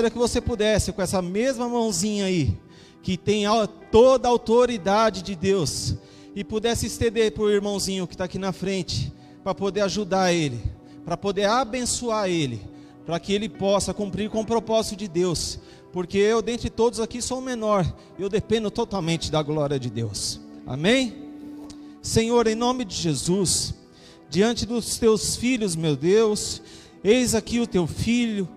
gostaria que você pudesse, com essa mesma mãozinha aí, que tem toda a autoridade de Deus, e pudesse estender para o irmãozinho que está aqui na frente, para poder ajudar ele, para poder abençoar ele, para que ele possa cumprir com o propósito de Deus, porque eu, dentre todos aqui, sou o menor, eu dependo totalmente da glória de Deus. Amém? Senhor, em nome de Jesus, diante dos teus filhos, meu Deus, eis aqui o teu filho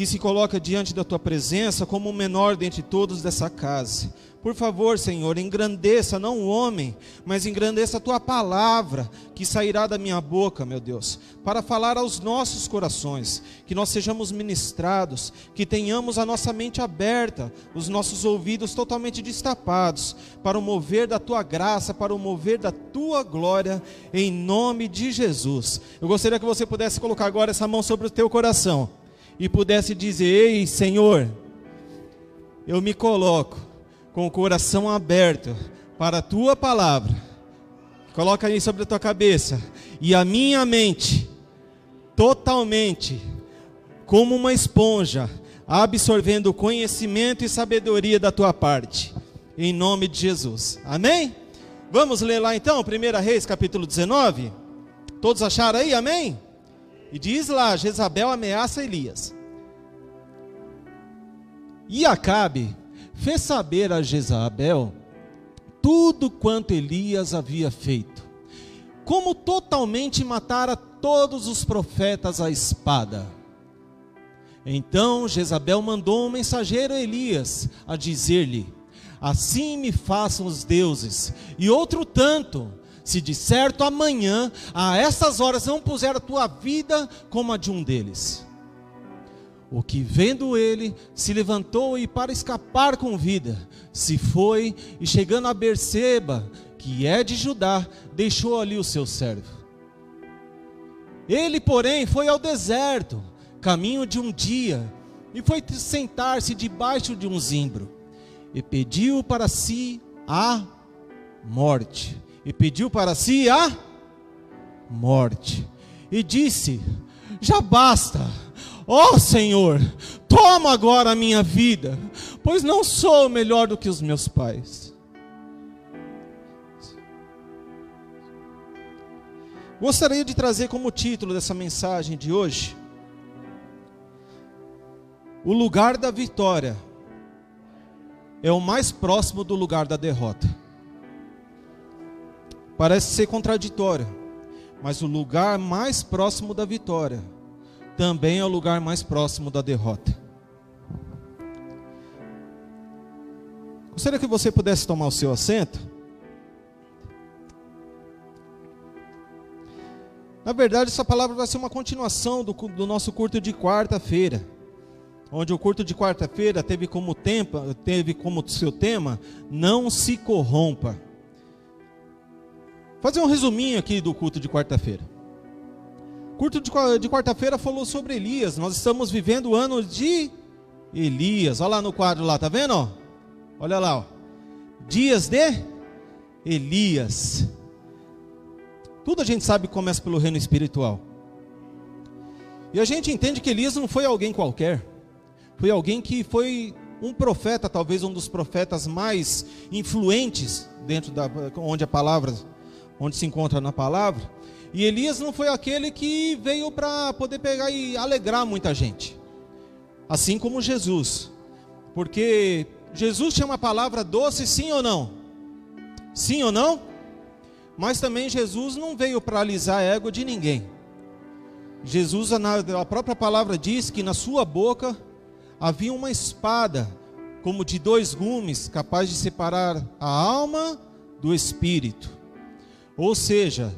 que se coloca diante da tua presença como o menor dentre todos dessa casa. Por favor, Senhor, engrandeça não o homem, mas engrandeça a tua palavra que sairá da minha boca, meu Deus, para falar aos nossos corações, que nós sejamos ministrados, que tenhamos a nossa mente aberta, os nossos ouvidos totalmente destapados, para o mover da tua graça, para o mover da tua glória, em nome de Jesus. Eu gostaria que você pudesse colocar agora essa mão sobre o teu coração e pudesse dizer: Ei, Senhor, eu me coloco com o coração aberto para a tua palavra. Coloca aí sobre a tua cabeça. E a minha mente, totalmente, como uma esponja, absorvendo o conhecimento e sabedoria da tua parte. Em nome de Jesus. Amém? Vamos ler lá então, 1 Reis capítulo 19. Todos acharam aí? Amém? E diz lá: Jezabel ameaça Elias. E Acabe fez saber a Jezabel tudo quanto Elias havia feito, como totalmente matara todos os profetas à espada. Então Jezabel mandou um mensageiro a Elias a dizer-lhe: Assim me façam os deuses, e outro tanto, se de certo amanhã, a essas horas, não puser a tua vida como a de um deles. O que vendo ele, se levantou e para escapar com vida, se foi e chegando a Berseba, que é de Judá, deixou ali o seu servo. Ele, porém, foi ao deserto, caminho de um dia, e foi sentar-se debaixo de um zimbro, e pediu para si a morte. E pediu para si a morte. E disse: Já basta Ó Senhor, toma agora a minha vida, pois não sou melhor do que os meus pais. Gostaria de trazer como título dessa mensagem de hoje: O lugar da vitória é o mais próximo do lugar da derrota. Parece ser contraditório, mas o lugar mais próximo da vitória também é o lugar mais próximo da derrota. Gostaria que você pudesse tomar o seu assento. Na verdade, essa palavra vai ser uma continuação do, do nosso curto de quarta-feira, onde o curto de quarta-feira teve como tempo, teve como seu tema não se corrompa. Fazer um resuminho aqui do culto de quarta-feira culto de quarta-feira falou sobre Elias. Nós estamos vivendo o ano de Elias. Olha lá no quadro lá, tá vendo? Olha lá, ó. Dias de Elias. Tudo a gente sabe que começa pelo reino espiritual. E a gente entende que Elias não foi alguém qualquer. Foi alguém que foi um profeta, talvez um dos profetas mais influentes dentro da onde a palavra, onde se encontra na palavra. E Elias não foi aquele que veio para poder pegar e alegrar muita gente. Assim como Jesus. Porque Jesus tinha uma palavra doce, sim ou não? Sim ou não? Mas também Jesus não veio para alisar a ego de ninguém. Jesus, a própria palavra diz que na sua boca havia uma espada, como de dois gumes, capaz de separar a alma do espírito. Ou seja,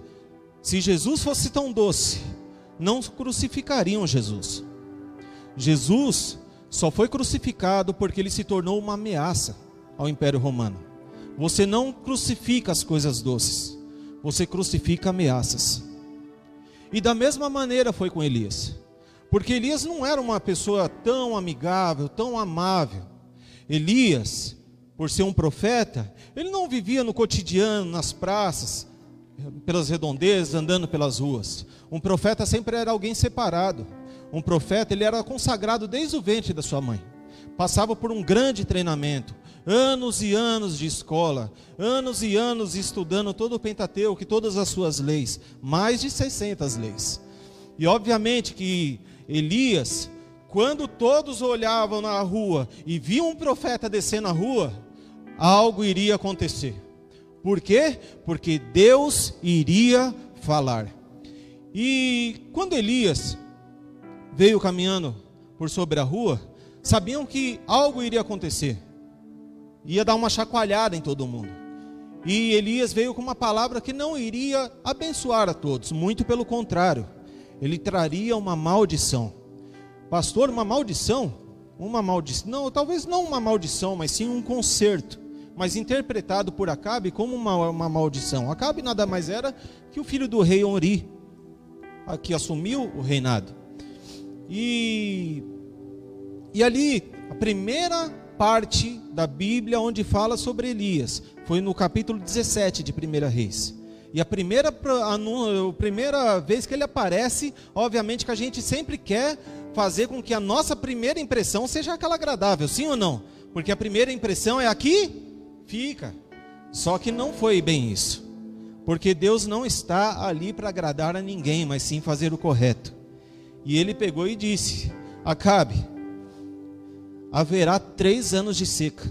se Jesus fosse tão doce, não crucificariam Jesus. Jesus só foi crucificado porque ele se tornou uma ameaça ao Império Romano. Você não crucifica as coisas doces, você crucifica ameaças. E da mesma maneira foi com Elias, porque Elias não era uma pessoa tão amigável, tão amável. Elias, por ser um profeta, ele não vivia no cotidiano, nas praças, pelas redondezas, andando pelas ruas. Um profeta sempre era alguém separado. Um profeta, ele era consagrado desde o ventre da sua mãe. passava por um grande treinamento, anos e anos de escola, anos e anos estudando todo o Pentateuco e todas as suas leis, mais de 600 leis. E obviamente que Elias, quando todos olhavam na rua e viam um profeta descer na rua, algo iria acontecer. Por quê? Porque Deus iria falar. E quando Elias veio caminhando por sobre a rua, sabiam que algo iria acontecer. Ia dar uma chacoalhada em todo mundo. E Elias veio com uma palavra que não iria abençoar a todos, muito pelo contrário, ele traria uma maldição. Pastor, uma maldição? Uma maldição, não, talvez não uma maldição, mas sim um conserto mas interpretado por Acabe como uma, uma maldição. Acabe nada mais era que o filho do rei Ori, que assumiu o reinado. E, e ali, a primeira parte da Bíblia onde fala sobre Elias foi no capítulo 17 de 1 Reis. E a primeira, a primeira vez que ele aparece, obviamente que a gente sempre quer fazer com que a nossa primeira impressão seja aquela agradável, sim ou não? Porque a primeira impressão é aqui Fica. Só que não foi bem isso. Porque Deus não está ali para agradar a ninguém, mas sim fazer o correto. E ele pegou e disse: Acabe, haverá três anos de seca,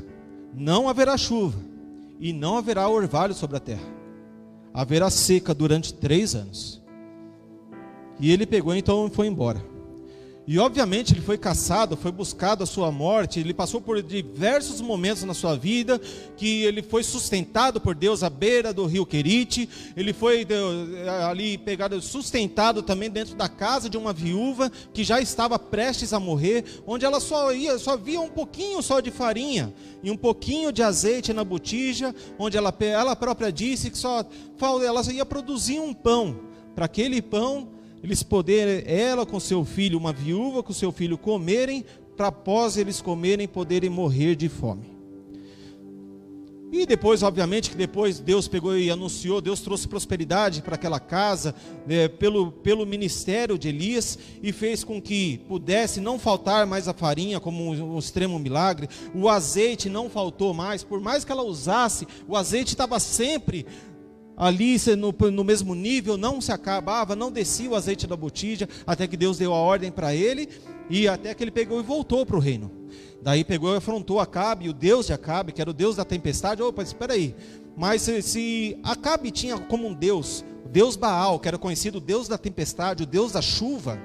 não haverá chuva, e não haverá orvalho sobre a terra. Haverá seca durante três anos. E ele pegou então e foi embora. E obviamente ele foi caçado, foi buscado a sua morte, ele passou por diversos momentos na sua vida, que ele foi sustentado por Deus à beira do rio Querite, ele foi eh, ali pegado, sustentado também dentro da casa de uma viúva que já estava prestes a morrer, onde ela só ia, só via um pouquinho só de farinha e um pouquinho de azeite na botija, onde ela, ela própria disse que só ela ia produzir um pão, para aquele pão eles poderem, ela com seu filho, uma viúva com seu filho comerem, para após eles comerem poderem morrer de fome. E depois, obviamente, que depois Deus pegou e anunciou, Deus trouxe prosperidade para aquela casa, né, pelo, pelo ministério de Elias, e fez com que pudesse não faltar mais a farinha, como um, um extremo milagre, o azeite não faltou mais, por mais que ela usasse, o azeite estava sempre ali no, no mesmo nível, não se acabava, não descia o azeite da botija, até que Deus deu a ordem para ele, e até que ele pegou e voltou para o reino. Daí pegou e afrontou Acabe, o Deus de Acabe, que era o Deus da tempestade. Opa, espera aí. Mas se, se Acabe tinha como um Deus, o Deus Baal, que era conhecido o Deus da tempestade, o Deus da chuva,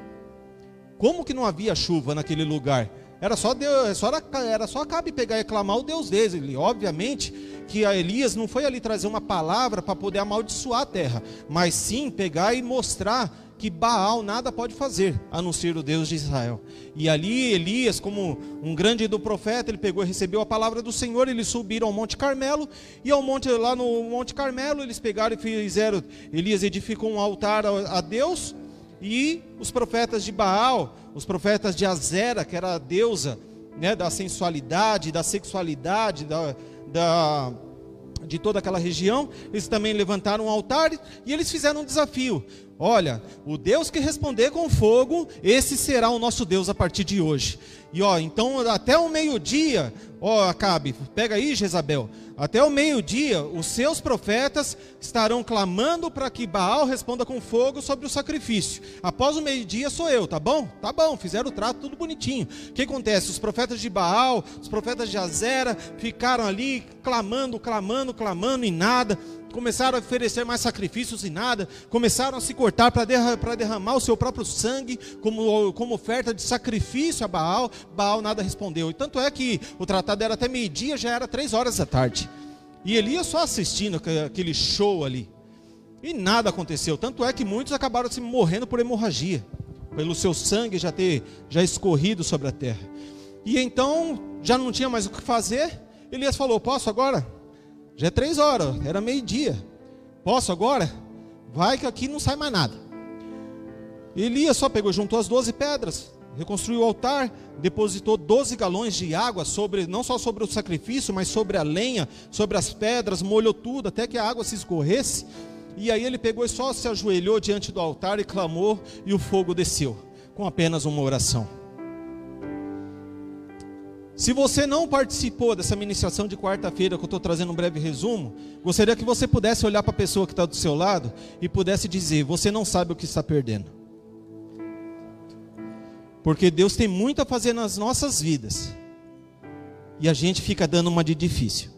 como que não havia chuva naquele lugar? Era só, Deus, era só Acabe pegar e clamar o Deus deles. Ele, obviamente que a Elias não foi ali trazer uma palavra para poder amaldiçoar a terra, mas sim pegar e mostrar que Baal nada pode fazer, a não ser o Deus de Israel. E ali Elias, como um grande do profeta, ele pegou e recebeu a palavra do Senhor, eles subiram ao Monte Carmelo, e ao monte lá no Monte Carmelo, eles pegaram e fizeram, Elias edificou um altar a, a Deus, e os profetas de Baal, os profetas de Azera, que era a deusa né, da sensualidade, da sexualidade, da, da, de toda aquela região, eles também levantaram um altar e eles fizeram um desafio. Olha, o Deus que responder com fogo, esse será o nosso Deus a partir de hoje. E ó, então até o meio-dia, ó, Acabe, pega aí, Jezabel. Até o meio-dia, os seus profetas estarão clamando para que Baal responda com fogo sobre o sacrifício. Após o meio-dia sou eu, tá bom? Tá bom, fizeram o trato tudo bonitinho. O que acontece? Os profetas de Baal, os profetas de Azera ficaram ali clamando, clamando, clamando e nada começaram a oferecer mais sacrifícios e nada, começaram a se cortar para derramar o seu próprio sangue como, como oferta de sacrifício a Baal. Baal nada respondeu. E tanto é que o tratado era até meio-dia, já era três horas da tarde. E ele ia só assistindo aquele show ali. E nada aconteceu. Tanto é que muitos acabaram se morrendo por hemorragia, pelo seu sangue já ter já escorrido sobre a terra. E então já não tinha mais o que fazer. Elias falou: Posso agora? Já é três horas, era meio-dia. Posso agora? Vai que aqui não sai mais nada. Elias só pegou, juntou as doze pedras, reconstruiu o altar, depositou 12 galões de água sobre, não só sobre o sacrifício, mas sobre a lenha, sobre as pedras, molhou tudo até que a água se escorresse. E aí ele pegou e só se ajoelhou diante do altar e clamou, e o fogo desceu, com apenas uma oração. Se você não participou dessa ministração de quarta-feira, que eu estou trazendo um breve resumo, gostaria que você pudesse olhar para a pessoa que está do seu lado e pudesse dizer: Você não sabe o que está perdendo. Porque Deus tem muito a fazer nas nossas vidas. E a gente fica dando uma de difícil.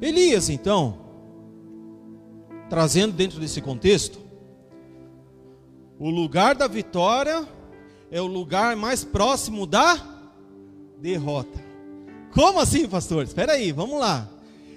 Elias, então, trazendo dentro desse contexto, o lugar da vitória é o lugar mais próximo da derrota. Como assim, pastor? Espera aí, vamos lá.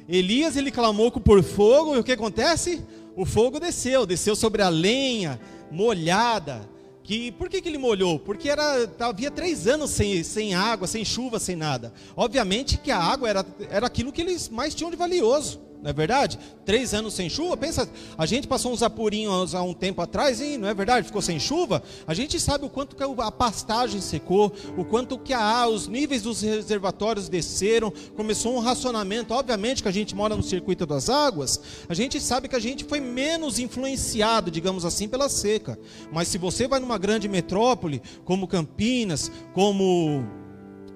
Elias ele clamou por fogo e o que acontece? O fogo desceu, desceu sobre a lenha molhada. Que, por que, que ele molhou? Porque era, havia três anos sem, sem água, sem chuva, sem nada. Obviamente que a água era, era aquilo que eles mais tinham de valioso não é verdade? Três anos sem chuva, pensa, a gente passou uns apurinhos há um tempo atrás, e não é verdade? Ficou sem chuva. A gente sabe o quanto que a pastagem secou, o quanto que a, os níveis dos reservatórios desceram, começou um racionamento. Obviamente que a gente mora no circuito das águas, a gente sabe que a gente foi menos influenciado, digamos assim, pela seca. Mas se você vai numa grande metrópole, como Campinas, como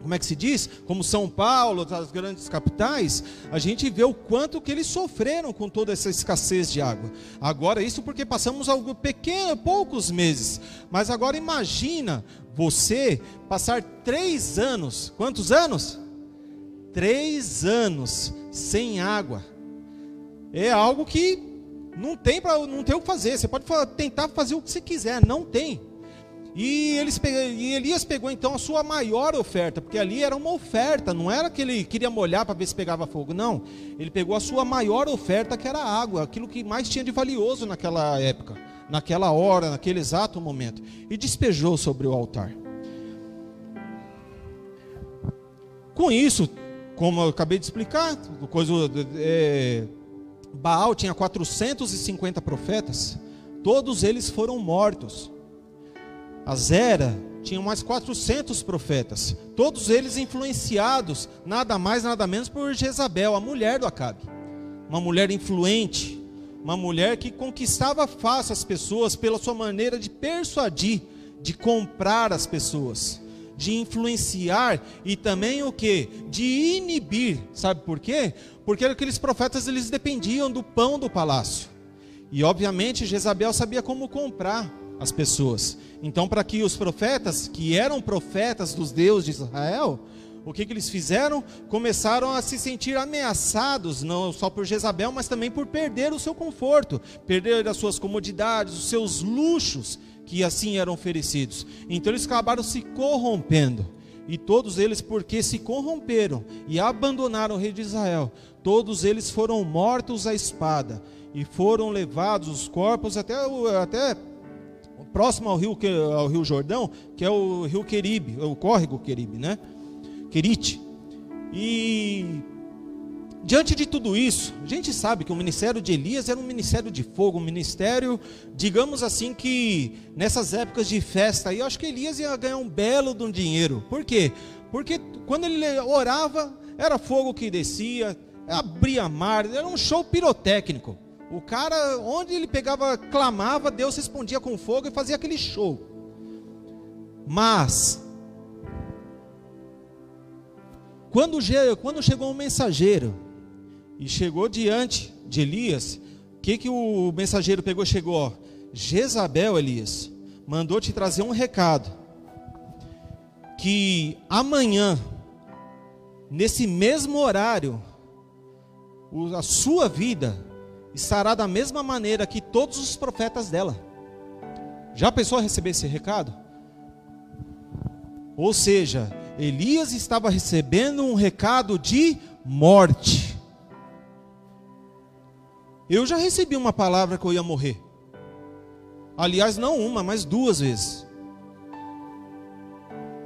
como é que se diz? Como São Paulo, as grandes capitais, a gente vê o quanto que eles sofreram com toda essa escassez de água. Agora, isso porque passamos algo pequeno, poucos meses. Mas agora imagina você passar três anos, quantos anos? Três anos sem água. É algo que não tem para não tem o que fazer. Você pode tentar fazer o que você quiser, não tem. E, eles, e Elias pegou então a sua maior oferta, porque ali era uma oferta, não era que ele queria molhar para ver se pegava fogo, não. Ele pegou a sua maior oferta, que era a água, aquilo que mais tinha de valioso naquela época, naquela hora, naquele exato momento, e despejou sobre o altar. Com isso, como eu acabei de explicar, coisa, é, Baal tinha 450 profetas, todos eles foram mortos. A Zera tinha mais 400 profetas, todos eles influenciados, nada mais, nada menos por Jezabel, a mulher do Acabe. Uma mulher influente, uma mulher que conquistava fácil as pessoas pela sua maneira de persuadir, de comprar as pessoas, de influenciar e também o que? De inibir. Sabe por quê? Porque aqueles profetas eles dependiam do pão do palácio. E obviamente Jezabel sabia como comprar as pessoas. Então, para que os profetas, que eram profetas dos deuses de Israel, o que, que eles fizeram? Começaram a se sentir ameaçados, não só por Jezabel, mas também por perder o seu conforto, perder as suas comodidades, os seus luxos, que assim eram oferecidos. Então, eles acabaram se corrompendo. E todos eles, porque se corromperam e abandonaram o rei de Israel, todos eles foram mortos à espada e foram levados os corpos até, até próximo ao rio, ao rio Jordão, que é o rio Queribe, o córrego Queribe, né? Querite. E diante de tudo isso, a gente sabe que o ministério de Elias era um ministério de fogo, um ministério, digamos assim, que nessas épocas de festa aí, eu acho que Elias ia ganhar um belo de um dinheiro. Por quê? Porque quando ele orava, era fogo que descia, abria mar, era um show pirotécnico. O cara, onde ele pegava, clamava, Deus respondia com fogo e fazia aquele show. Mas, quando, quando chegou um mensageiro e chegou diante de Elias, o que, que o mensageiro pegou? Chegou, Jezabel, Elias, mandou te trazer um recado. Que amanhã, nesse mesmo horário, a sua vida estará da mesma maneira que todos os profetas dela. Já pensou receber esse recado? Ou seja, Elias estava recebendo um recado de morte. Eu já recebi uma palavra que eu ia morrer. Aliás, não uma, mas duas vezes.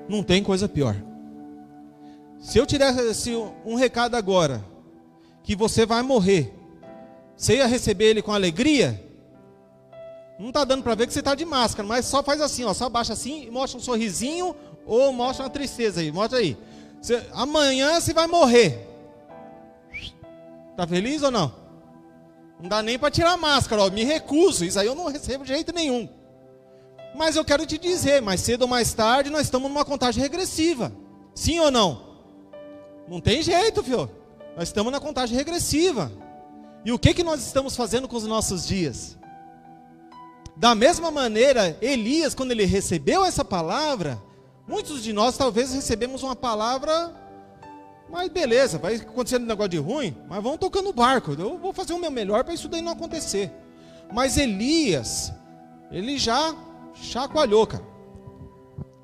Não tem coisa pior. Se eu tivesse um recado agora, que você vai morrer, você ia receber ele com alegria? Não está dando para ver que você está de máscara, mas só faz assim, ó, só baixa assim e mostra um sorrisinho ou mostra uma tristeza aí, mostra aí. Você, amanhã você vai morrer. Tá feliz ou não? Não dá nem para tirar a máscara, ó, me recuso, isso aí eu não recebo de jeito nenhum. Mas eu quero te dizer, mais cedo ou mais tarde nós estamos numa contagem regressiva. Sim ou não? Não tem jeito, filho. Nós estamos na contagem regressiva. E o que, que nós estamos fazendo com os nossos dias? Da mesma maneira, Elias, quando ele recebeu essa palavra, muitos de nós talvez recebemos uma palavra, mas beleza, vai acontecendo um negócio de ruim, mas vamos tocando o barco. Eu vou fazer o meu melhor para isso daí não acontecer. Mas Elias, ele já chacoalhou, cara.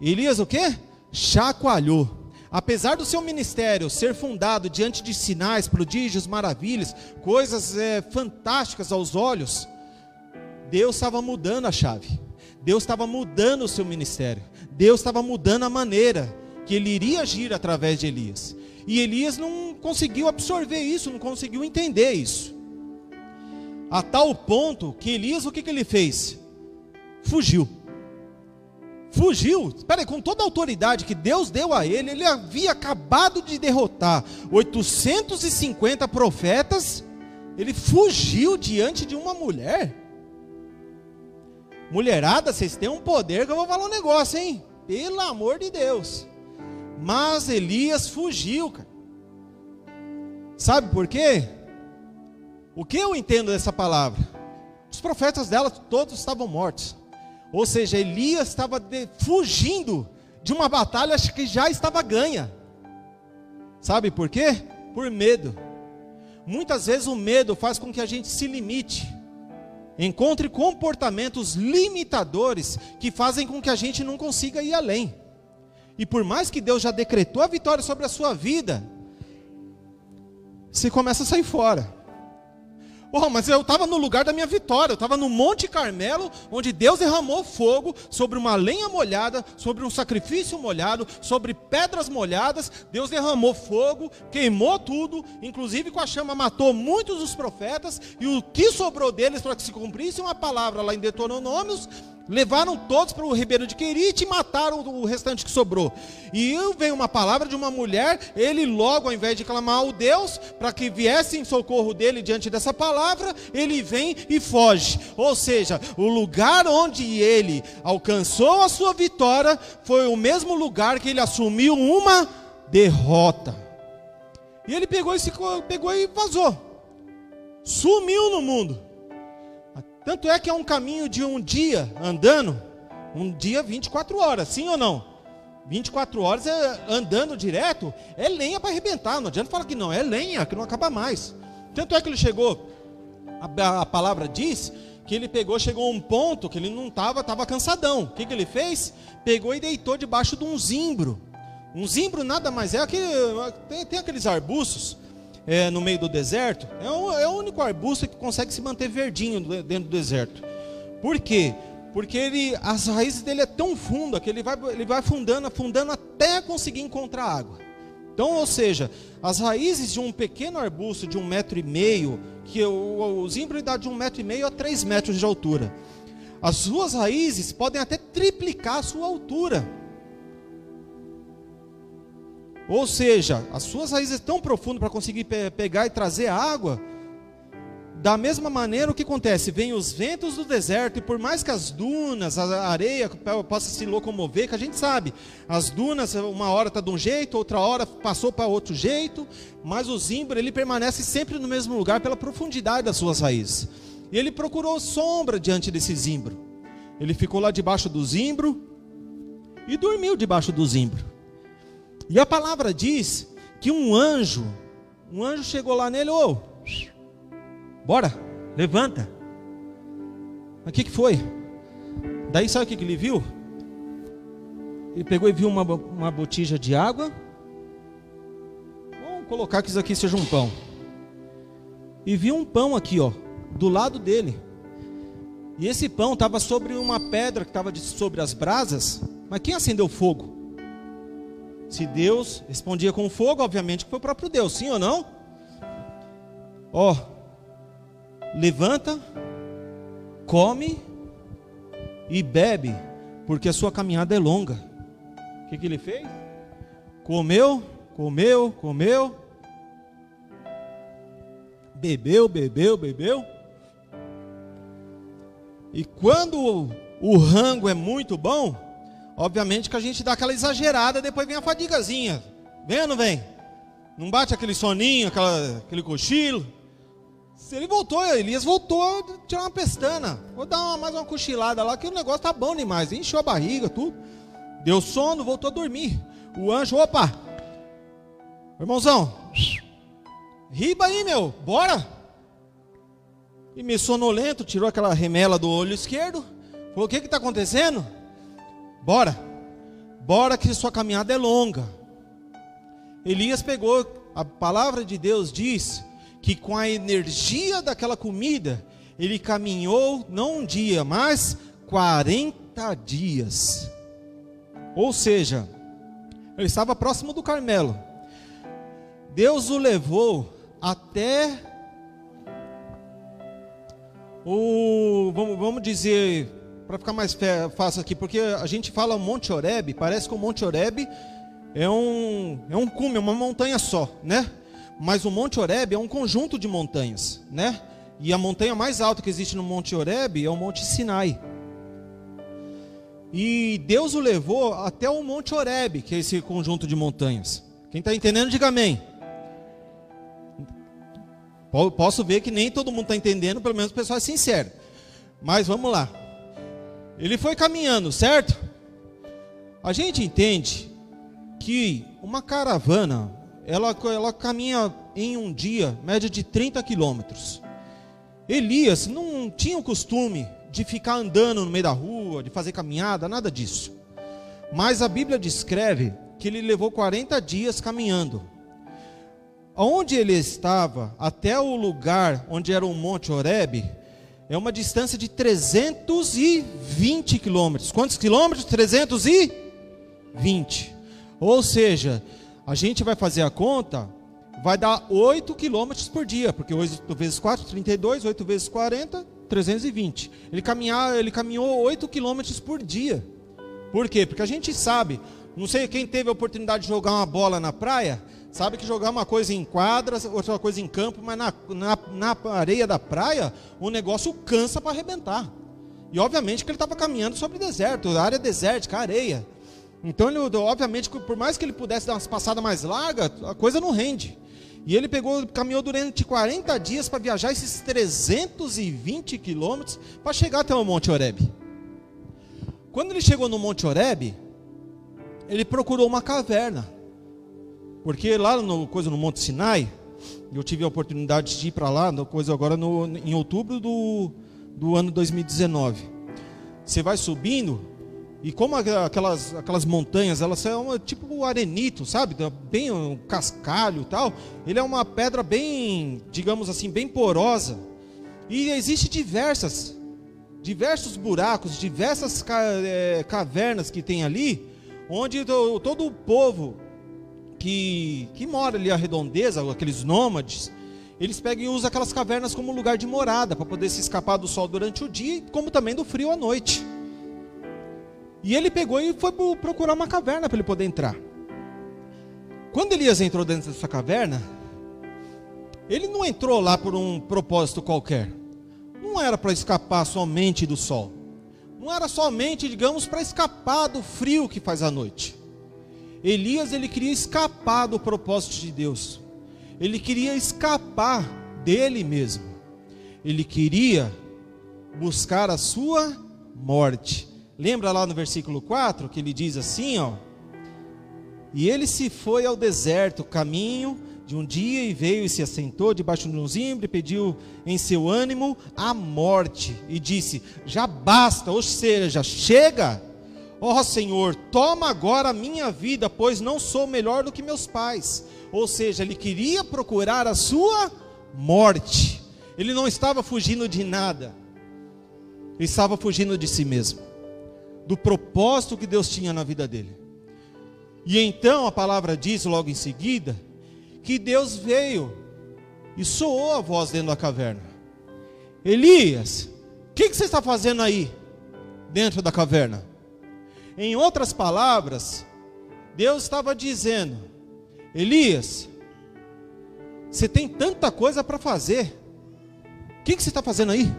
Elias o quê? Chacoalhou. Apesar do seu ministério ser fundado diante de sinais, prodígios, maravilhas, coisas é, fantásticas aos olhos, Deus estava mudando a chave. Deus estava mudando o seu ministério. Deus estava mudando a maneira que ele iria agir através de Elias. E Elias não conseguiu absorver isso, não conseguiu entender isso. A tal ponto que Elias, o que, que ele fez? Fugiu fugiu. Espera aí, com toda a autoridade que Deus deu a ele, ele havia acabado de derrotar 850 profetas. Ele fugiu diante de uma mulher. Mulherada, vocês têm um poder que eu vou falar um negócio, hein? Pelo amor de Deus. Mas Elias fugiu, cara. Sabe por quê? O que eu entendo dessa palavra? Os profetas dela todos estavam mortos. Ou seja, Elias estava de, fugindo de uma batalha que já estava ganha. Sabe por quê? Por medo. Muitas vezes o medo faz com que a gente se limite. Encontre comportamentos limitadores que fazem com que a gente não consiga ir além. E por mais que Deus já decretou a vitória sobre a sua vida, você começa a sair fora. Oh, mas eu estava no lugar da minha vitória, eu estava no Monte Carmelo, onde Deus derramou fogo sobre uma lenha molhada, sobre um sacrifício molhado, sobre pedras molhadas. Deus derramou fogo, queimou tudo, inclusive com a chama matou muitos dos profetas, e o que sobrou deles para que se cumprisse uma palavra lá em Deuteronômios Levaram todos para o ribeiro de Querite e mataram o restante que sobrou. E veio uma palavra de uma mulher, ele logo, ao invés de clamar ao Deus, para que viesse em socorro dele diante dessa palavra, ele vem e foge. Ou seja, o lugar onde ele alcançou a sua vitória foi o mesmo lugar que ele assumiu uma derrota. E ele pegou e, se, pegou e vazou. Sumiu no mundo. Tanto é que é um caminho de um dia andando, um dia 24 horas, sim ou não? 24 horas é, andando direto, é lenha para arrebentar. Não adianta falar que não, é lenha, que não acaba mais. Tanto é que ele chegou, a, a palavra diz que ele pegou, chegou a um ponto que ele não estava, estava cansadão. O que, que ele fez? Pegou e deitou debaixo de um zimbro. Um zimbro nada mais é aquele, tem, tem aqueles arbustos é, no meio do deserto, é o, é o único arbusto que consegue se manter verdinho dentro do deserto. Por quê? Porque ele, as raízes dele é tão funda que ele vai, ele vai afundando, afundando até conseguir encontrar água. Então, ou seja, as raízes de um pequeno arbusto de um metro e meio, que o, o zimbro dá de um metro e meio a três metros de altura, as suas raízes podem até triplicar a sua altura. Ou seja, as suas raízes tão profundas para conseguir pe pegar e trazer água. Da mesma maneira, o que acontece? Vem os ventos do deserto, e por mais que as dunas, a areia possa se locomover, que a gente sabe, as dunas, uma hora está de um jeito, outra hora passou para outro jeito, mas o zimbro, ele permanece sempre no mesmo lugar pela profundidade das suas raízes. E ele procurou sombra diante desse zimbro. Ele ficou lá debaixo do zimbro e dormiu debaixo do zimbro. E a palavra diz que um anjo, um anjo chegou lá nele, ô, oh, bora, levanta. Mas o que, que foi? Daí sabe o que, que ele viu? Ele pegou e viu uma, uma botija de água. Vamos colocar que isso aqui seja um pão. E viu um pão aqui, ó, do lado dele. E esse pão estava sobre uma pedra que estava sobre as brasas. Mas quem acendeu fogo? Se Deus respondia com fogo, obviamente que foi o próprio Deus, sim ou não? Ó, oh, levanta, come e bebe, porque a sua caminhada é longa. O que, que ele fez? Comeu, comeu, comeu, bebeu, bebeu, bebeu. E quando o rango é muito bom, obviamente que a gente dá aquela exagerada, depois vem a fadigazinha. Vem ou não vem? Não bate aquele soninho, aquela, aquele cochilo? Se ele voltou, Elias voltou tirar uma pestana. Vou dar uma, mais uma cochilada lá, que o negócio tá bom demais. Encheu a barriga, tudo. Deu sono, voltou a dormir. O anjo, opa! Irmãozão, riba aí, meu, bora! E me sonolento, tirou aquela remela do olho esquerdo. Falou: O que está acontecendo? Bora, bora que sua caminhada é longa. Elias pegou, a palavra de Deus diz que com a energia daquela comida, ele caminhou não um dia, mas 40 dias. Ou seja, ele estava próximo do Carmelo. Deus o levou até o vamos, vamos dizer para ficar mais fácil aqui, porque a gente fala Monte Oreb, parece que o Monte Oreb é um é um cume, é uma montanha só, né? Mas o Monte Oreb é um conjunto de montanhas, né? E a montanha mais alta que existe no Monte Oreb é o Monte Sinai. E Deus o levou até o Monte Oreb, que é esse conjunto de montanhas. Quem está entendendo, diga amém. Posso ver que nem todo mundo está entendendo, pelo menos o pessoal é sincero. Mas vamos lá. Ele foi caminhando, certo? A gente entende que uma caravana, ela, ela caminha em um dia, média de 30 quilômetros. Elias não tinha o costume de ficar andando no meio da rua, de fazer caminhada, nada disso. Mas a Bíblia descreve que ele levou 40 dias caminhando. Onde ele estava, até o lugar onde era o Monte Horebe, é uma distância de 320 quilômetros. Quantos quilômetros? 320. Ou seja, a gente vai fazer a conta, vai dar 8 quilômetros por dia, porque 8 vezes 4, 32, 8 vezes 40, 320. Ele, caminhar, ele caminhou 8 quilômetros por dia. Por quê? Porque a gente sabe, não sei quem teve a oportunidade de jogar uma bola na praia, sabe que jogar uma coisa em quadra, outra coisa em campo, mas na, na, na areia da praia, o negócio cansa para arrebentar. E obviamente que ele estava caminhando sobre deserto, área desértica, areia. Então, ele, obviamente, por mais que ele pudesse dar umas passadas mais largas, a coisa não rende. E ele pegou, caminhou durante 40 dias para viajar esses 320 quilômetros para chegar até o Monte Oreb. Quando ele chegou no Monte Oreb, ele procurou uma caverna. Porque lá no coisa no Monte Sinai, eu tive a oportunidade de ir para lá, no, coisa agora no, em outubro do, do ano 2019. Você vai subindo, e como aquelas, aquelas montanhas, elas são tipo arenito, sabe? Bem um cascalho e tal. Ele é uma pedra bem, digamos assim, bem porosa. E existe diversas, diversos buracos, diversas é, cavernas que tem ali, onde todo o povo que, que mora ali à redondeza, aqueles nômades, eles pegam e usam aquelas cavernas como lugar de morada, para poder se escapar do sol durante o dia, como também do frio à noite. E ele pegou e foi procurar uma caverna para ele poder entrar. Quando Elias entrou dentro dessa caverna, ele não entrou lá por um propósito qualquer. Não era para escapar somente do sol. Não era somente, digamos, para escapar do frio que faz a noite. Elias ele queria escapar do propósito de Deus. Ele queria escapar dele mesmo. Ele queria buscar a sua morte. Lembra lá no versículo 4 que ele diz assim, ó: E ele se foi ao deserto, caminho de um dia e veio e se assentou debaixo de um zimbro e pediu em seu ânimo a morte e disse: Já basta, ou seja, chega. Ó oh, Senhor, toma agora a minha vida, pois não sou melhor do que meus pais. Ou seja, ele queria procurar a sua morte. Ele não estava fugindo de nada. Ele estava fugindo de si mesmo do propósito que Deus tinha na vida dele. E então a palavra diz logo em seguida que Deus veio e soou a voz dentro da caverna. Elias, o que, que você está fazendo aí dentro da caverna? Em outras palavras, Deus estava dizendo: Elias, você tem tanta coisa para fazer. O que, que você está fazendo aí?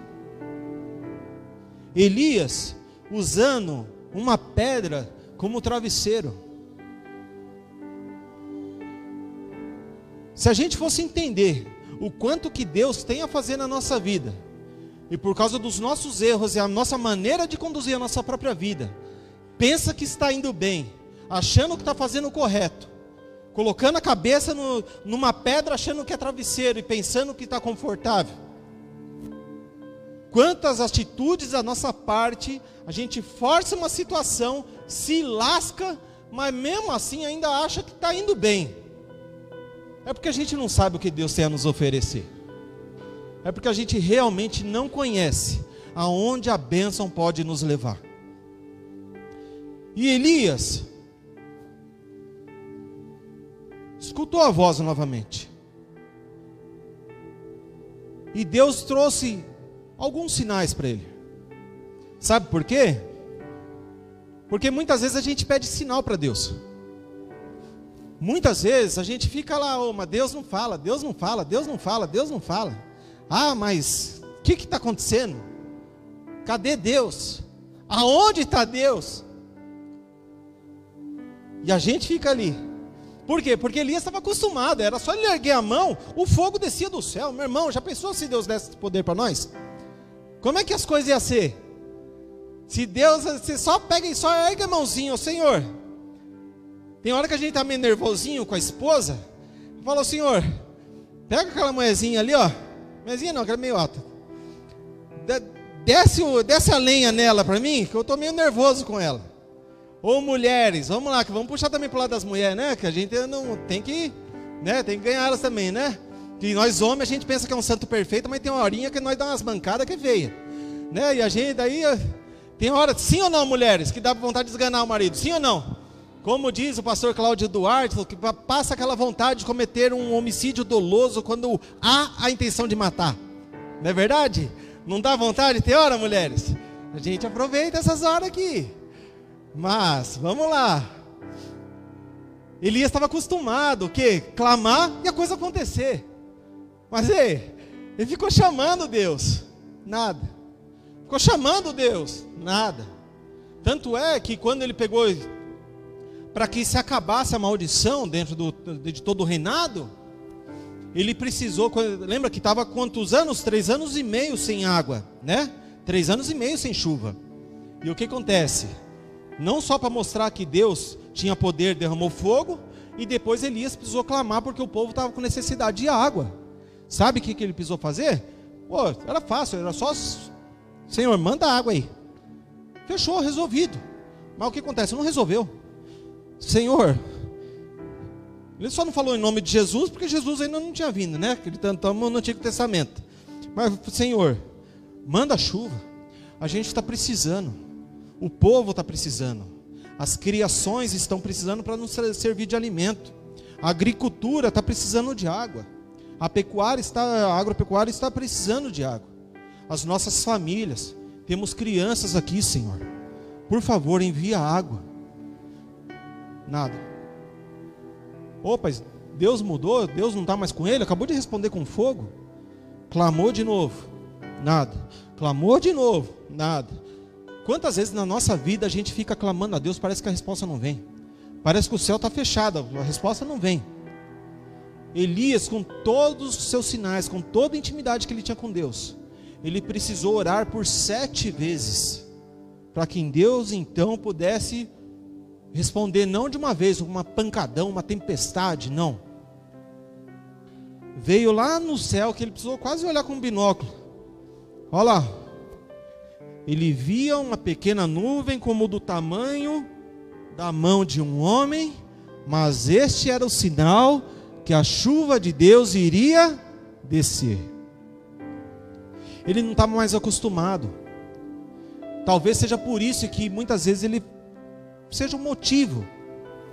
Elias, usando uma pedra como travesseiro. Se a gente fosse entender o quanto que Deus tem a fazer na nossa vida, e por causa dos nossos erros e a nossa maneira de conduzir a nossa própria vida, pensa que está indo bem, achando que está fazendo o correto, colocando a cabeça no, numa pedra, achando que é travesseiro e pensando que está confortável. Quantas atitudes da nossa parte, a gente força uma situação, se lasca, mas mesmo assim ainda acha que está indo bem. É porque a gente não sabe o que Deus tem a nos oferecer. É porque a gente realmente não conhece aonde a bênção pode nos levar. E Elias escutou a voz novamente. E Deus trouxe alguns sinais para ele. Sabe por quê? Porque muitas vezes a gente pede sinal para Deus. Muitas vezes a gente fica lá, oh, mas Deus não fala, Deus não fala, Deus não fala, Deus não fala. Ah, mas o que está acontecendo? Cadê Deus? Aonde está Deus? E a gente fica ali. Por quê? Porque Elias estava acostumado, era só ele erguer a mão, o fogo descia do céu. Meu irmão, já pensou se Deus desse poder para nós? Como é que as coisas iam ser? Se Deus, você só pega e só ergue a mãozinha, Senhor. Tem hora que a gente está meio nervosinho com a esposa, fala, Senhor, pega aquela moezinha ali, ó. Moezinha não, que é meio alta. Desce, desce a lenha nela para mim, que eu estou meio nervoso com ela. Ou mulheres, vamos lá, que vamos puxar também para o lado das mulheres, né? Que a gente não tem que, né? Tem que ganhar elas também, né? Que nós homens a gente pensa que é um santo perfeito, mas tem uma horinha que nós dá umas bancadas que é feia, né? E a gente daí tem hora, sim ou não, mulheres, que dá vontade de esganar o marido, sim ou não? Como diz o pastor Cláudio Duarte, que passa aquela vontade de cometer um homicídio doloso quando há a intenção de matar. Não é verdade? Não dá vontade? Tem hora, mulheres? A gente aproveita essas horas aqui. Mas, vamos lá. Elias estava acostumado, o quê? Clamar e a coisa acontecer. Mas ei, ele ficou chamando Deus, nada. Ficou chamando Deus, nada. Tanto é que quando ele pegou para que se acabasse a maldição dentro do, de todo o reinado, ele precisou, lembra que estava quantos anos? Três anos e meio sem água, né? Três anos e meio sem chuva. E o que acontece? Não só para mostrar que Deus tinha poder, derramou fogo, e depois Elias precisou clamar porque o povo estava com necessidade de água. Sabe o que, que ele precisou fazer? Pô, era fácil, era só, Senhor, manda água aí. Fechou, resolvido. Mas o que acontece? Não resolveu. Senhor, ele só não falou em nome de Jesus porque Jesus ainda não tinha vindo, né? Ele estamos no Antigo Testamento. Mas, Senhor, manda chuva. A gente está precisando. O povo está precisando. As criações estão precisando para nos servir de alimento. A agricultura está precisando de água. A pecuária está, a agropecuária está precisando de água. As nossas famílias, temos crianças aqui, Senhor. Por favor, envia água. Nada. Opa, Deus mudou, Deus não está mais com ele, acabou de responder com fogo. Clamou de novo, nada. Clamou de novo, nada. Quantas vezes na nossa vida a gente fica clamando a Deus, parece que a resposta não vem. Parece que o céu está fechado, a resposta não vem. Elias, com todos os seus sinais, com toda a intimidade que ele tinha com Deus, ele precisou orar por sete vezes, para que Deus então pudesse responder não de uma vez, uma pancadão, uma tempestade, não. Veio lá no céu que ele precisou quase olhar com um binóculo. Olha lá, ele via uma pequena nuvem como do tamanho da mão de um homem, mas este era o sinal que a chuva de Deus iria descer. Ele não estava mais acostumado. Talvez seja por isso que muitas vezes ele seja um motivo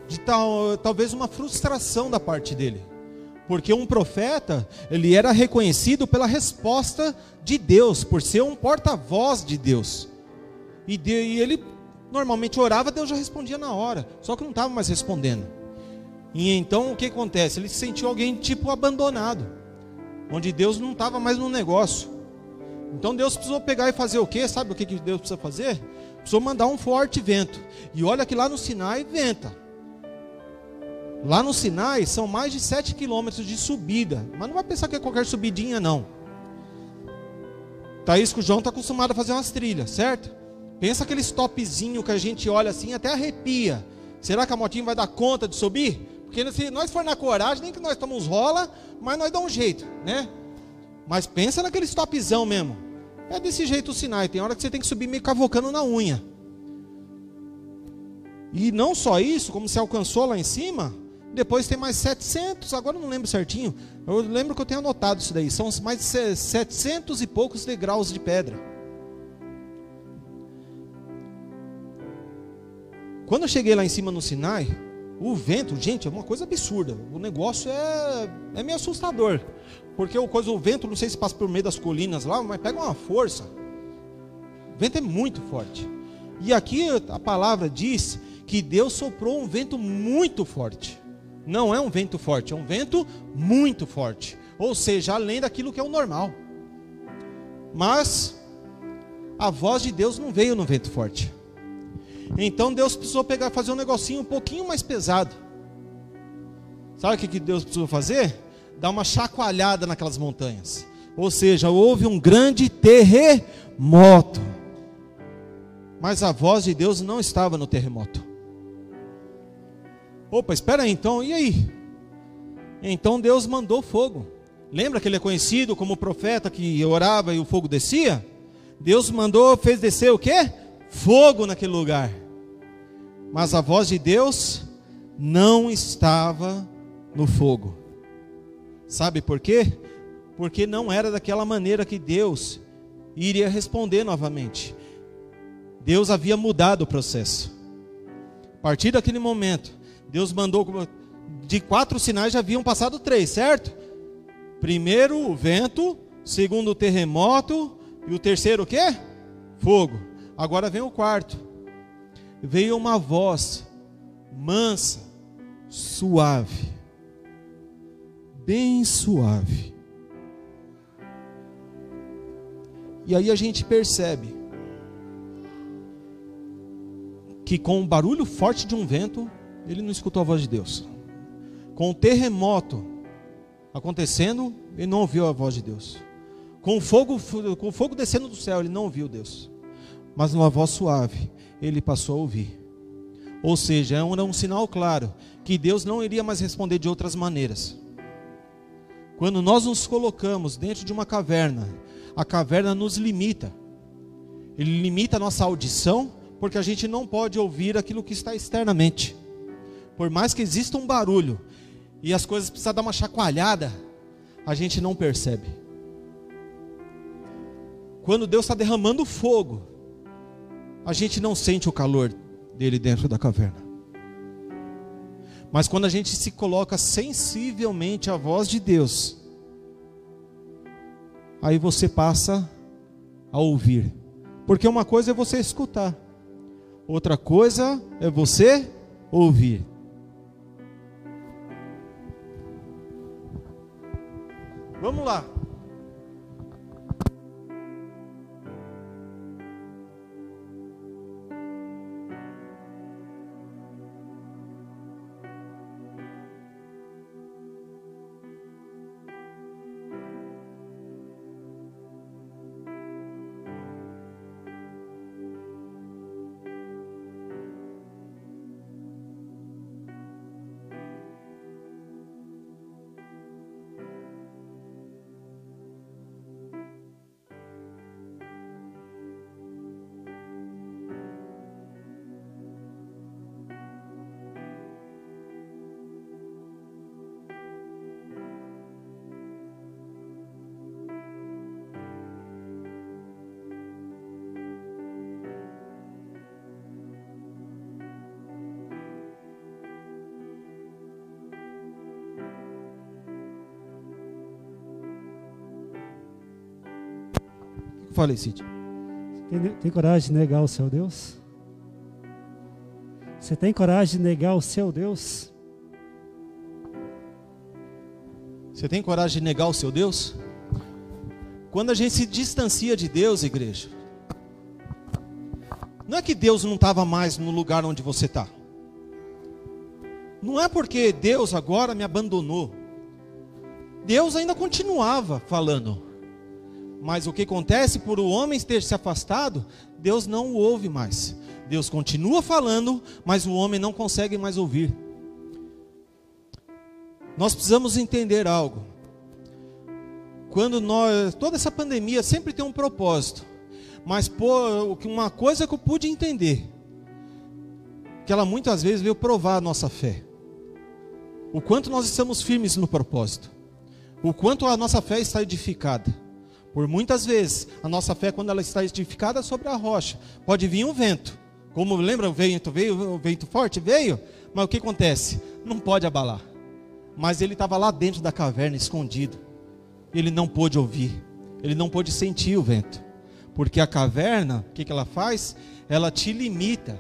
de tal, talvez uma frustração da parte dele. Porque um profeta, ele era reconhecido pela resposta de Deus, por ser um porta-voz de Deus. E, de, e, ele normalmente orava, Deus já respondia na hora, só que não estava mais respondendo. E então o que acontece? Ele se sentiu alguém tipo abandonado, onde Deus não estava mais no negócio. Então Deus precisou pegar e fazer o quê? Sabe o que Deus precisa fazer? precisou mandar um forte vento. E olha que lá no Sinai venta. Lá no Sinai são mais de 7 quilômetros de subida. Mas não vai pensar que é qualquer subidinha, não. Thaís com o João está acostumado a fazer umas trilhas, certo? Pensa aquele topzinho que a gente olha assim, até arrepia. Será que a motinha vai dar conta de subir? Porque se nós for na coragem, nem que nós tomamos rola, mas nós dá um jeito, né? Mas pensa naquele topzão mesmo. É desse jeito o Sinai. Tem hora que você tem que subir meio cavocando na unha. E não só isso, como se alcançou lá em cima, depois tem mais 700, agora não lembro certinho. Eu lembro que eu tenho anotado isso daí. São mais de 700 e poucos degraus de pedra. Quando eu cheguei lá em cima no Sinai, o vento, gente, é uma coisa absurda. O negócio é, é meio assustador. Porque o, coisa, o vento, não sei se passa por meio das colinas lá, mas pega uma força. O vento é muito forte. E aqui a palavra diz que Deus soprou um vento muito forte. Não é um vento forte, é um vento muito forte. Ou seja, além daquilo que é o normal. Mas a voz de Deus não veio no vento forte. Então Deus precisou pegar, fazer um negocinho um pouquinho mais pesado. Sabe o que Deus precisou fazer? Dar uma chacoalhada naquelas montanhas. Ou seja, houve um grande terremoto. Mas a voz de Deus não estava no terremoto. Opa, espera aí então, e aí? Então Deus mandou fogo. Lembra que ele é conhecido como profeta que orava e o fogo descia? Deus mandou, fez descer o quê? Fogo naquele lugar. Mas a voz de Deus não estava no fogo. Sabe por quê? Porque não era daquela maneira que Deus iria responder novamente. Deus havia mudado o processo. A partir daquele momento, Deus mandou, de quatro sinais já haviam passado três, certo? Primeiro o vento, segundo o terremoto, e o terceiro o quê? Fogo. Agora vem o quarto. Veio uma voz mansa, suave, bem suave. E aí a gente percebe que com o barulho forte de um vento, ele não escutou a voz de Deus. Com o terremoto acontecendo, ele não ouviu a voz de Deus. Com o fogo, com o fogo descendo do céu, ele não ouviu Deus. Mas numa voz suave, ele passou a ouvir. Ou seja, era é um sinal claro que Deus não iria mais responder de outras maneiras. Quando nós nos colocamos dentro de uma caverna, a caverna nos limita. Ele limita a nossa audição, porque a gente não pode ouvir aquilo que está externamente. Por mais que exista um barulho e as coisas precisam dar uma chacoalhada, a gente não percebe. Quando Deus está derramando fogo, a gente não sente o calor dele dentro da caverna. Mas quando a gente se coloca sensivelmente à voz de Deus, aí você passa a ouvir. Porque uma coisa é você escutar, outra coisa é você ouvir. Vamos lá. Falei, Cid. Tem, tem coragem de negar o seu Deus? Você tem coragem de negar o seu Deus? Você tem coragem de negar o seu Deus? Quando a gente se distancia de Deus, igreja, Não é que Deus não estava mais no lugar onde você está. Não é porque Deus agora me abandonou. Deus ainda continuava falando. Mas o que acontece por o homem ter se afastado, Deus não o ouve mais. Deus continua falando, mas o homem não consegue mais ouvir. Nós precisamos entender algo. Quando nós, toda essa pandemia sempre tem um propósito. Mas uma coisa que eu pude entender, que ela muitas vezes veio provar a nossa fé. O quanto nós estamos firmes no propósito. O quanto a nossa fé está edificada. Por muitas vezes, a nossa fé, quando ela está edificada sobre a rocha, pode vir um vento. Como lembra o vento veio, o vento forte veio, mas o que acontece? Não pode abalar. Mas ele estava lá dentro da caverna, escondido. Ele não pôde ouvir, ele não pôde sentir o vento. Porque a caverna, o que, que ela faz? Ela te limita.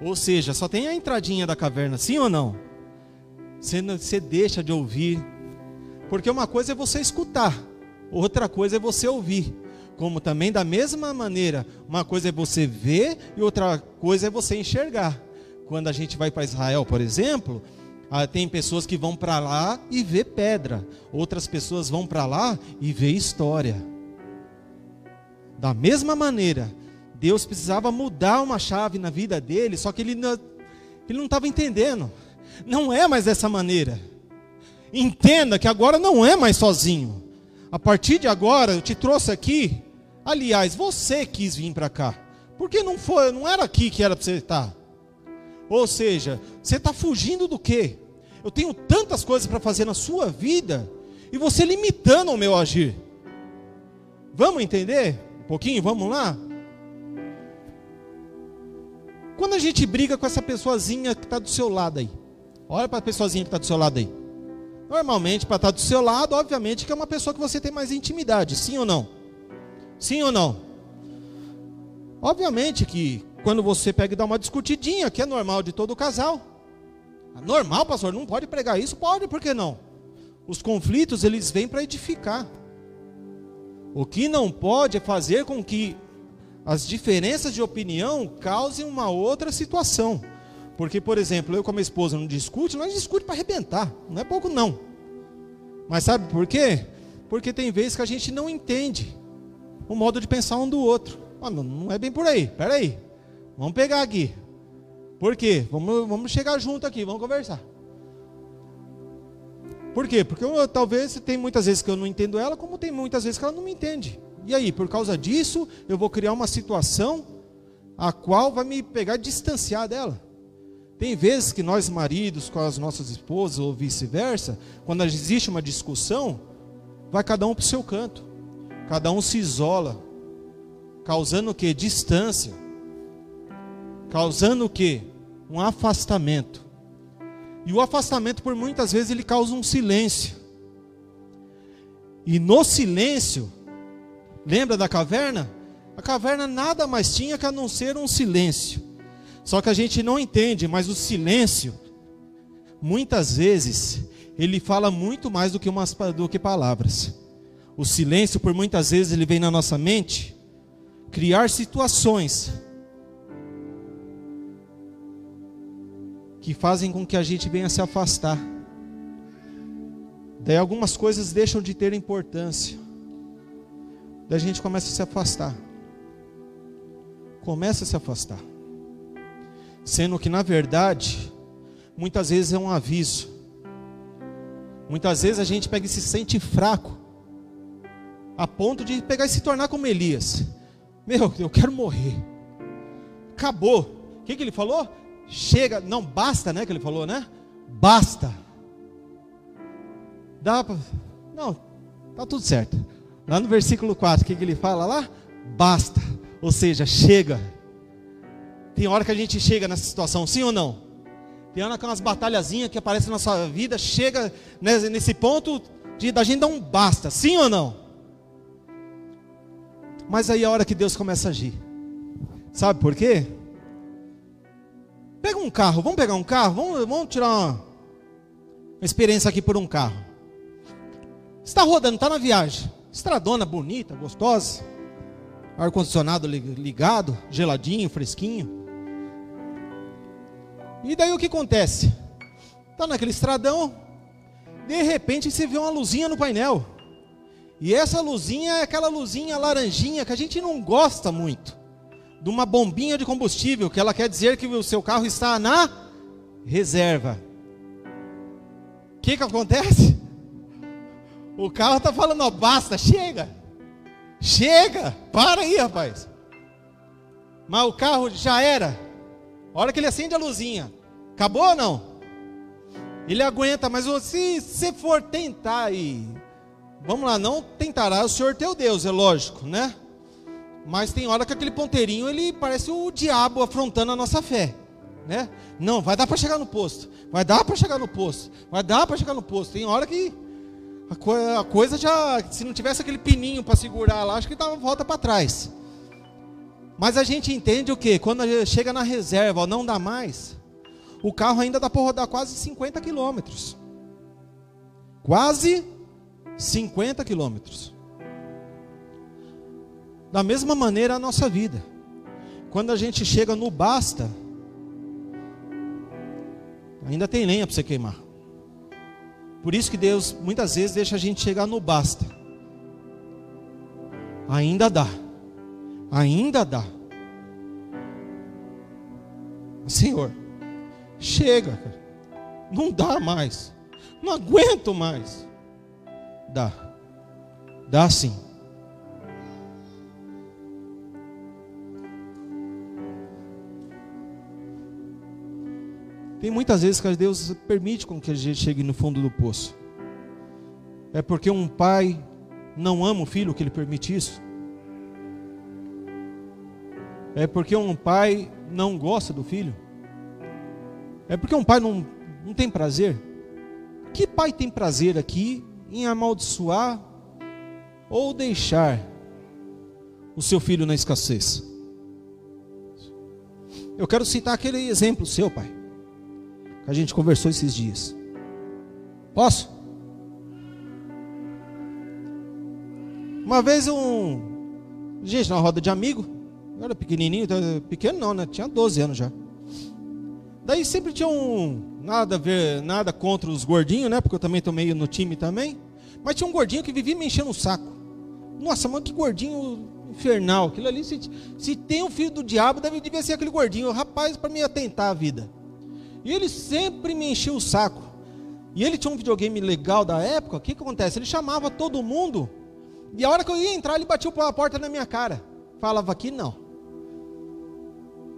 Ou seja, só tem a entradinha da caverna, sim ou não? Você, você deixa de ouvir. Porque uma coisa é você escutar, outra coisa é você ouvir. Como também, da mesma maneira, uma coisa é você ver e outra coisa é você enxergar. Quando a gente vai para Israel, por exemplo, ah, tem pessoas que vão para lá e vê pedra, outras pessoas vão para lá e vê história. Da mesma maneira, Deus precisava mudar uma chave na vida dele, só que ele não, ele não estava entendendo. Não é mais dessa maneira. Entenda que agora não é mais sozinho. A partir de agora, eu te trouxe aqui. Aliás, você quis vir para cá. Porque não foi, não era aqui que era para você estar. Ou seja, você está fugindo do quê? Eu tenho tantas coisas para fazer na sua vida e você limitando o meu agir. Vamos entender? Um pouquinho, vamos lá? Quando a gente briga com essa pessoazinha que está do seu lado aí, olha para a pessoazinha que está do seu lado aí. Normalmente, para estar tá do seu lado, obviamente que é uma pessoa que você tem mais intimidade, sim ou não? Sim ou não? Obviamente que quando você pega e dá uma discutidinha, que é normal de todo casal. Normal, pastor, não pode pregar isso? Pode, por que não? Os conflitos, eles vêm para edificar. O que não pode é fazer com que as diferenças de opinião causem uma outra situação. Porque, por exemplo, eu com a minha esposa não discute, nós discute para arrebentar. Não é pouco não. Mas sabe por quê? Porque tem vezes que a gente não entende o modo de pensar um do outro. Ah, não é bem por aí. Pera aí. Vamos pegar aqui. Por quê? Vamos, vamos chegar junto aqui, vamos conversar. Por quê? Porque eu, talvez tem muitas vezes que eu não entendo ela, como tem muitas vezes que ela não me entende. E aí, por causa disso, eu vou criar uma situação a qual vai me pegar distanciar dela. Tem vezes que nós maridos com as nossas esposas ou vice-versa, quando existe uma discussão, vai cada um para o seu canto. Cada um se isola, causando o que? Distância. Causando o que? Um afastamento. E o afastamento, por muitas vezes, ele causa um silêncio. E no silêncio, lembra da caverna? A caverna nada mais tinha que a não ser um silêncio. Só que a gente não entende, mas o silêncio, muitas vezes, ele fala muito mais do que, umas, do que palavras. O silêncio, por muitas vezes, ele vem na nossa mente criar situações que fazem com que a gente venha se afastar. Daí algumas coisas deixam de ter importância. Daí a gente começa a se afastar. Começa a se afastar. Sendo que, na verdade, muitas vezes é um aviso. Muitas vezes a gente pega e se sente fraco, a ponto de pegar e se tornar como Elias. Meu, eu quero morrer. Acabou. O que, que ele falou? Chega, não basta, né? Que ele falou, né? Basta. Dá pra... Não, tá tudo certo. Lá no versículo 4, o que, que ele fala lá? Basta. Ou seja, chega. Tem hora que a gente chega nessa situação, sim ou não? Tem hora que umas batalhazinhas que aparecem na nossa vida, chega nesse ponto de da gente dar um basta, sim ou não? Mas aí é a hora que Deus começa a agir. Sabe por quê? Pega um carro, vamos pegar um carro, vamos, vamos tirar uma, uma experiência aqui por um carro. Está rodando, está na viagem. Estradona bonita, gostosa. ar-condicionado ligado, geladinho, fresquinho. E daí o que acontece? Tá naquele estradão, de repente você vê uma luzinha no painel. E essa luzinha é aquela luzinha laranjinha que a gente não gosta muito. De uma bombinha de combustível, que ela quer dizer que o seu carro está na reserva. O que, que acontece? O carro está falando, ó, basta, chega. Chega, para aí, rapaz. Mas o carro já era. A hora que ele acende a luzinha, acabou ou não? Ele aguenta, mas se você for tentar e vamos lá, não tentará o Senhor teu Deus, é lógico, né? Mas tem hora que aquele ponteirinho ele parece o diabo afrontando a nossa fé, né? Não, vai dar para chegar no posto, vai dar para chegar no posto, vai dar para chegar no posto. Tem hora que a, co a, coisa já, se não tivesse aquele pininho para segurar lá, acho que dava volta para trás. Mas a gente entende o que? Quando chega na reserva, ó, não dá mais, o carro ainda dá para rodar quase 50 quilômetros. Quase 50 quilômetros. Da mesma maneira a nossa vida. Quando a gente chega no basta, ainda tem lenha para você queimar. Por isso que Deus muitas vezes deixa a gente chegar no basta. Ainda dá. Ainda dá. Senhor, chega, não dá mais. Não aguento mais. Dá. Dá sim. Tem muitas vezes que Deus permite com que a gente chegue no fundo do poço. É porque um pai não ama o filho que ele permite isso? É porque um pai não gosta do filho? É porque um pai não, não tem prazer? Que pai tem prazer aqui em amaldiçoar ou deixar o seu filho na escassez? Eu quero citar aquele exemplo seu, pai que a gente conversou esses dias. Posso? Uma vez um. Gente, na roda de amigo. Eu era pequenininho, então, pequeno não, né? Tinha 12 anos já. Daí sempre tinha um. Nada a ver, nada contra os gordinhos, né? Porque eu também tô meio no time também. Mas tinha um gordinho que vivia me enchendo o saco. Nossa, mano, que gordinho infernal. Aquilo ali, se, se tem um filho do diabo, deve, devia ser aquele gordinho. Rapaz, para me atentar a vida. E ele sempre me enchia o saco. E ele tinha um videogame legal da época. O que, que acontece? Ele chamava todo mundo. E a hora que eu ia entrar, ele batia a porta na minha cara. Falava aqui não.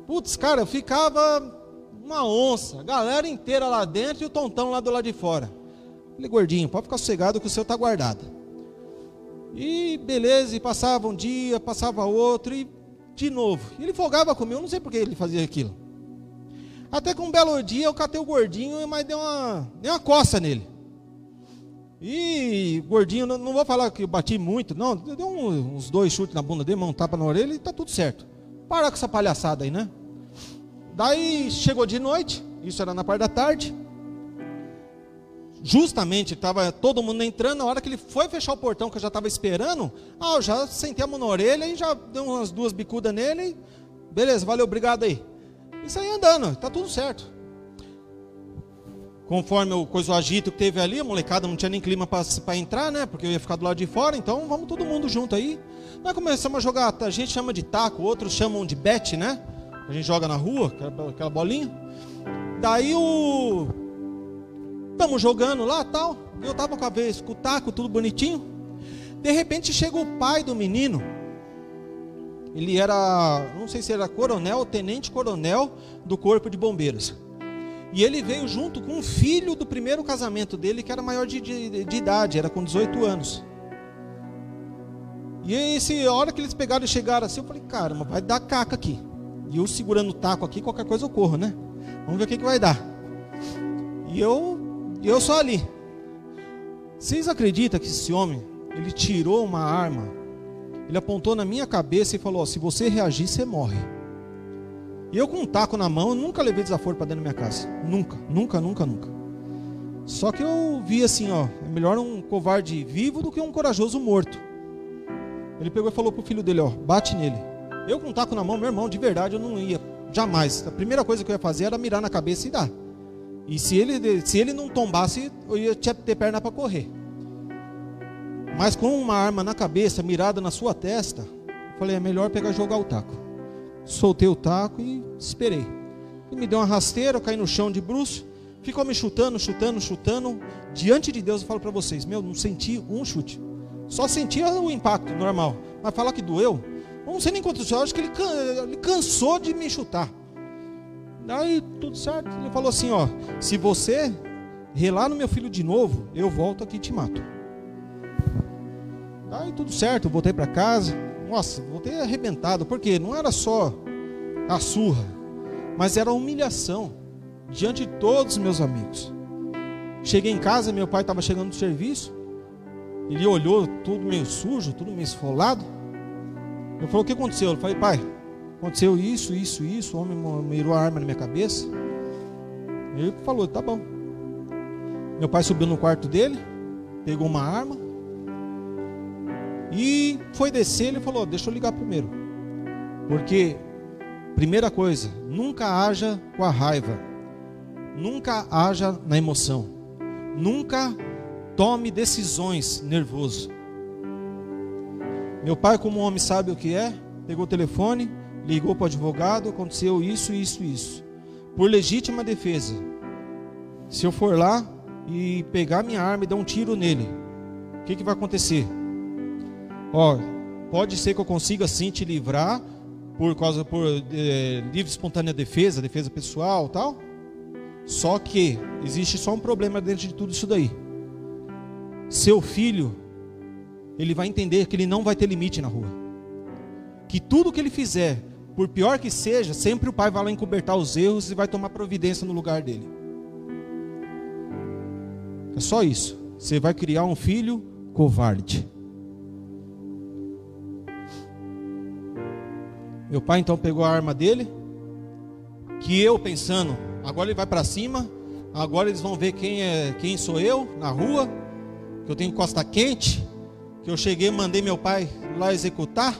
Putz, cara, eu ficava uma onça. Galera inteira lá dentro e o tontão lá do lado de fora. Falei, gordinho, pode ficar sossegado que o seu tá guardado. E beleza, e passava um dia, passava outro, e de novo. Ele folgava comigo, não sei por que ele fazia aquilo. Até que um belo dia eu catei o gordinho, mas deu uma, deu uma coça nele. E gordinho, não, não vou falar que eu bati muito, não. Deu uns dois chutes na bunda dele, um tapa na orelha e tá tudo certo. Para com essa palhaçada aí, né? Daí chegou de noite, isso era na parte da tarde. Justamente estava todo mundo entrando, na hora que ele foi fechar o portão, que eu já estava esperando, ah, eu já sentei a mão na orelha e já dei umas duas bicudas nele. Beleza, valeu, obrigado aí. E saí andando, tá tudo certo. Conforme o coisa o agito que teve ali, a molecada não tinha nem clima para entrar, né? Porque eu ia ficar do lado de fora, então vamos todo mundo junto aí. Nós começamos a jogar, a gente chama de taco, outros chamam de bet, né? A gente joga na rua, aquela bolinha. Daí o. Estamos jogando lá tal. Eu tava com a vez, com o taco, tudo bonitinho. De repente chega o pai do menino ele era, não sei se era coronel tenente coronel do corpo de bombeiros. E ele veio junto com um filho do primeiro casamento dele, que era maior de, de, de idade, era com 18 anos. E esse, a hora que eles pegaram e chegaram assim, eu falei, caramba, vai dar caca aqui. E eu segurando o taco aqui, qualquer coisa eu corro, né? Vamos ver o que, que vai dar. E eu, eu só ali. Vocês acreditam que esse homem, ele tirou uma arma ele apontou na minha cabeça e falou: se você reagir, você morre. E eu com um taco na mão, eu nunca levei desaforo para dentro da minha casa. Nunca, nunca, nunca, nunca. Só que eu vi assim, ó, é melhor um covarde vivo do que um corajoso morto. Ele pegou e falou pro filho dele, ó, bate nele. Eu com um taco na mão, meu irmão, de verdade, eu não ia, jamais. A primeira coisa que eu ia fazer era mirar na cabeça e dar. E se ele, se ele não tombasse, eu ia ter perna para correr. Mas com uma arma na cabeça, mirada na sua testa, eu falei, é melhor pegar e jogar o taco. Soltei o taco e esperei. Ele me deu uma rasteira, eu caí no chão de bruxo, ficou me chutando, chutando, chutando. Diante de Deus eu falo para vocês, meu, não senti um chute. Só sentia o impacto normal. Mas falar que doeu, não sei nem quantos acho que ele, ele cansou de me chutar. Aí tudo certo. Ele falou assim: ó, se você relar no meu filho de novo, eu volto aqui e te mato. Aí tudo certo, eu voltei para casa. Nossa, voltei arrebentado, porque não era só a surra, mas era a humilhação diante de todos os meus amigos. Cheguei em casa, meu pai estava chegando do serviço. Ele olhou tudo meio sujo, tudo meio esfolado. Eu falei: O que aconteceu? Eu falei: Pai, Aconteceu isso, isso, isso. O homem mirou a arma na minha cabeça. Ele falou: Tá bom. Meu pai subiu no quarto dele, pegou uma arma e foi descer. Ele falou: Deixa eu ligar primeiro. Porque, primeira coisa, nunca haja com a raiva, nunca haja na emoção, nunca tome decisões nervoso. Meu pai, como homem sabe o que é, pegou o telefone, ligou para o advogado, aconteceu isso, isso, isso. Por legítima defesa. Se eu for lá e pegar minha arma e dar um tiro nele, o que, que vai acontecer? Ó, pode ser que eu consiga sim te livrar por causa por é, livre espontânea defesa, defesa pessoal, tal. Só que existe só um problema dentro de tudo isso daí. Seu filho, ele vai entender que ele não vai ter limite na rua. Que tudo que ele fizer por pior que seja, sempre o pai vai lá encobertar os erros e vai tomar providência no lugar dele. É só isso. Você vai criar um filho covarde. Meu pai então pegou a arma dele, que eu pensando, agora ele vai para cima, agora eles vão ver quem é, quem sou eu na rua, que eu tenho costa quente, que eu cheguei, mandei meu pai lá executar.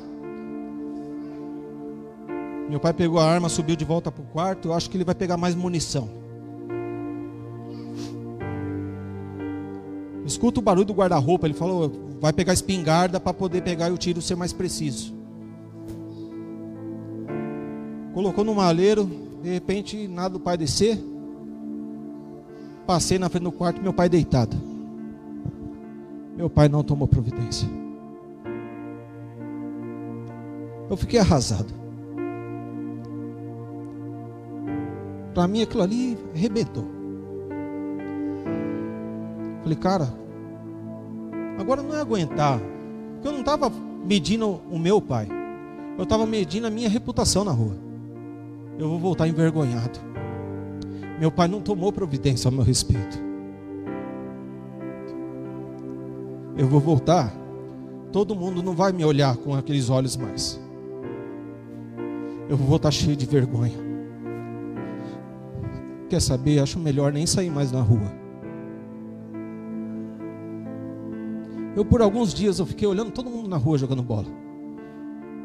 Meu pai pegou a arma, subiu de volta para o quarto. Eu acho que ele vai pegar mais munição. Escuta o barulho do guarda-roupa. Ele falou: vai pegar espingarda para poder pegar e o tiro ser mais preciso. Colocou no maleiro. De repente, nada do pai descer. Passei na frente do quarto, meu pai deitado. Meu pai não tomou providência. Eu fiquei arrasado. Para mim aquilo ali arrebentou. Falei, cara, agora não é aguentar. Porque eu não estava medindo o meu pai. Eu estava medindo a minha reputação na rua. Eu vou voltar envergonhado. Meu pai não tomou providência ao meu respeito. Eu vou voltar. Todo mundo não vai me olhar com aqueles olhos mais. Eu vou voltar cheio de vergonha. Quer saber? Acho melhor nem sair mais na rua. Eu por alguns dias eu fiquei olhando todo mundo na rua jogando bola.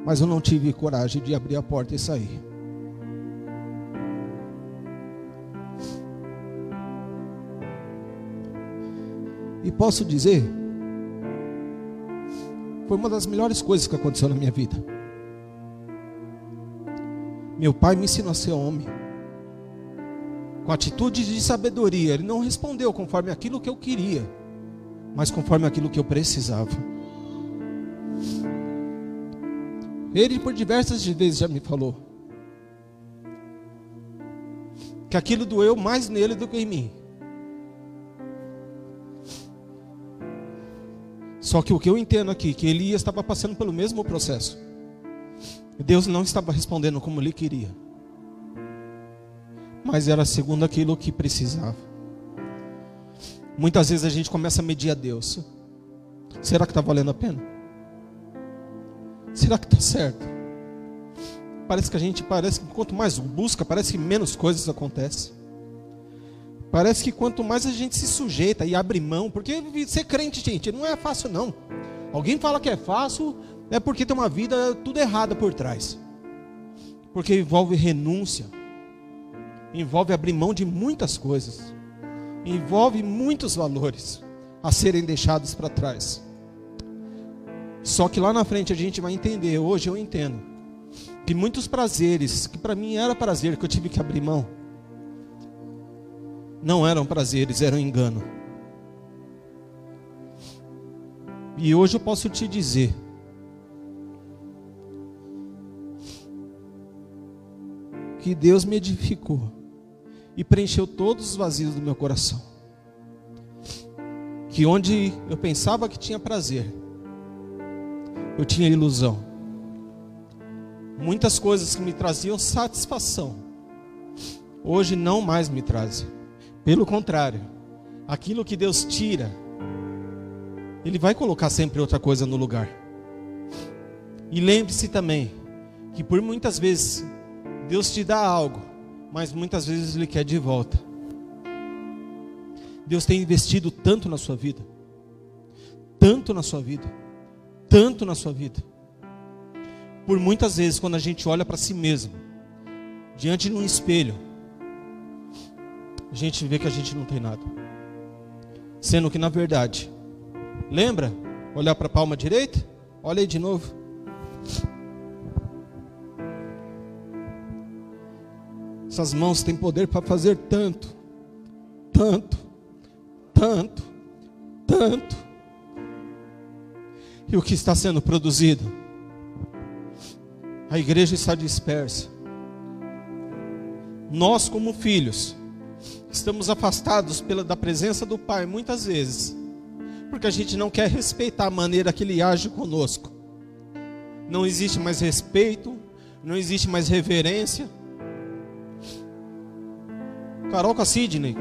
Mas eu não tive coragem de abrir a porta e sair. E posso dizer, foi uma das melhores coisas que aconteceu na minha vida. Meu pai me ensinou a ser homem com atitude de sabedoria. Ele não respondeu conforme aquilo que eu queria, mas conforme aquilo que eu precisava. Ele por diversas vezes já me falou que aquilo doeu mais nele do que em mim. Só que o que eu entendo aqui, que Elias estava passando pelo mesmo processo. Deus não estava respondendo como ele queria mas era segundo aquilo que precisava. Muitas vezes a gente começa a medir a Deus. Será que está valendo a pena? Será que está certo? Parece que a gente parece que quanto mais busca, parece que menos coisas acontecem. Parece que quanto mais a gente se sujeita e abre mão, porque ser crente, gente, não é fácil não. Alguém fala que é fácil, é porque tem uma vida tudo errada por trás. Porque envolve renúncia, envolve abrir mão de muitas coisas, envolve muitos valores a serem deixados para trás. Só que lá na frente a gente vai entender, hoje eu entendo, que muitos prazeres, que para mim era prazer, que eu tive que abrir mão, não eram prazeres, eram engano. E hoje eu posso te dizer, que Deus me edificou e preencheu todos os vazios do meu coração. Que onde eu pensava que tinha prazer, eu tinha ilusão. Muitas coisas que me traziam satisfação, hoje não mais me trazem. Pelo contrário, aquilo que Deus tira, Ele vai colocar sempre outra coisa no lugar. E lembre-se também que por muitas vezes Deus te dá algo, mas muitas vezes Ele quer de volta. Deus tem investido tanto na sua vida, tanto na sua vida, tanto na sua vida. Por muitas vezes, quando a gente olha para si mesmo, diante de um espelho, a gente vê que a gente não tem nada. Sendo que, na verdade, lembra? Olhar para a palma direita? Olha aí de novo. Essas mãos têm poder para fazer tanto, tanto, tanto, tanto. E o que está sendo produzido? A igreja está dispersa. Nós, como filhos, estamos afastados pela, da presença do Pai muitas vezes, porque a gente não quer respeitar a maneira que Ele age conosco. Não existe mais respeito, não existe mais reverência Carol com a Sidney.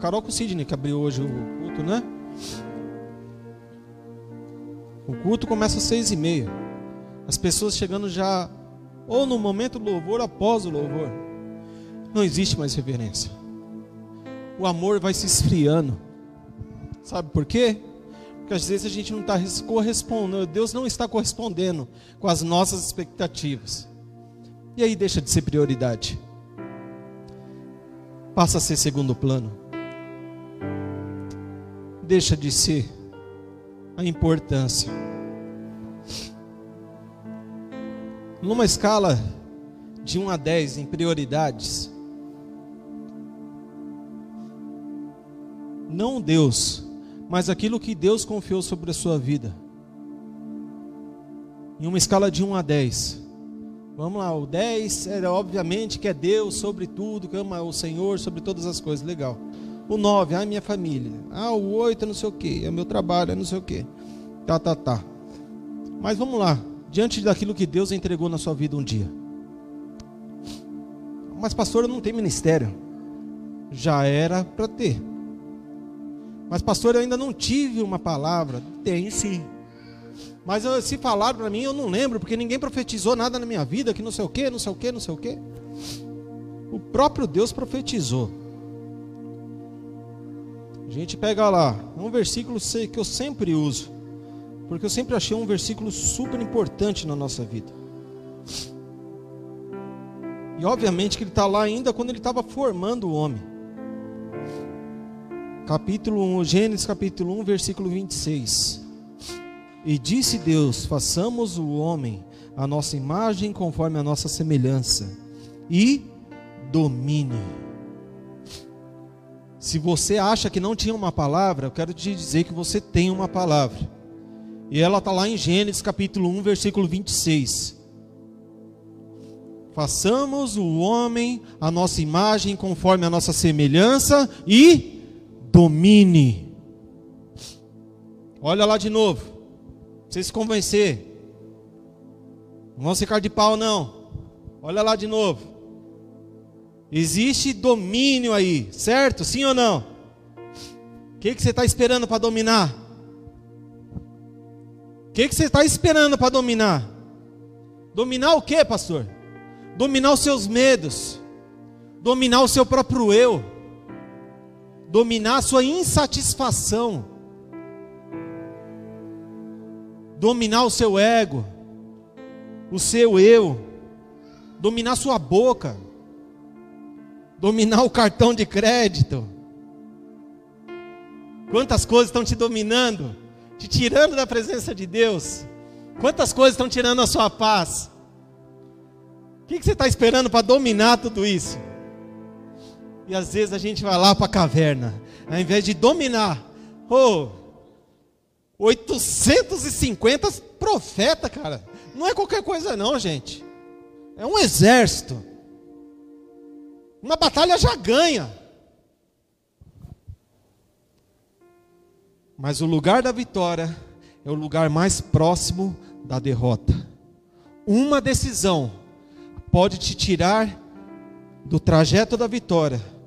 Carol com o Sidney que abriu hoje o culto, né? O culto começa às seis e meia. As pessoas chegando já ou no momento do louvor, após o louvor. Não existe mais reverência. O amor vai se esfriando. Sabe por quê? Porque às vezes a gente não está correspondendo, Deus não está correspondendo com as nossas expectativas. E aí deixa de ser prioridade passa a ser segundo plano. Deixa de ser a importância. Numa escala de 1 a 10 em prioridades, não Deus, mas aquilo que Deus confiou sobre a sua vida. Em uma escala de 1 a 10, Vamos lá, o 10 é obviamente que é Deus sobre tudo, que ama o Senhor sobre todas as coisas, legal. O 9, ah, minha família. Ah, o 8 é não sei o que, é meu trabalho, é não sei o que. Tá, tá, tá. Mas vamos lá, diante daquilo que Deus entregou na sua vida um dia. Mas pastor, não tenho ministério. Já era para ter. Mas pastor, eu ainda não tive uma palavra. Tem sim. Mas eu, se falaram para mim, eu não lembro, porque ninguém profetizou nada na minha vida, que não sei o que, não sei o que, não sei o que. O próprio Deus profetizou. A gente pega lá, é um versículo que eu sempre uso, porque eu sempre achei um versículo super importante na nossa vida. E obviamente que ele está lá ainda quando ele estava formando o homem. Capítulo 1, Gênesis capítulo 1, versículo 26. E disse Deus: façamos o homem a nossa imagem conforme a nossa semelhança e domine. Se você acha que não tinha uma palavra, eu quero te dizer que você tem uma palavra. E ela está lá em Gênesis capítulo 1, versículo 26. Façamos o homem a nossa imagem conforme a nossa semelhança e domine. Olha lá de novo você se convencer. Não vão ficar de pau, não. Olha lá de novo. Existe domínio aí, certo? Sim ou não? O que, que você está esperando para dominar? O que, que você está esperando para dominar? Dominar o que, pastor? Dominar os seus medos, dominar o seu próprio eu, dominar a sua insatisfação dominar o seu ego, o seu eu, dominar sua boca, dominar o cartão de crédito. Quantas coisas estão te dominando, te tirando da presença de Deus? Quantas coisas estão tirando a sua paz? O que, que você está esperando para dominar tudo isso? E às vezes a gente vai lá para a caverna, ao invés de dominar, oh, 850 profeta, cara, não é qualquer coisa não, gente. É um exército. Uma batalha já ganha. Mas o lugar da vitória é o lugar mais próximo da derrota. Uma decisão pode te tirar do trajeto da vitória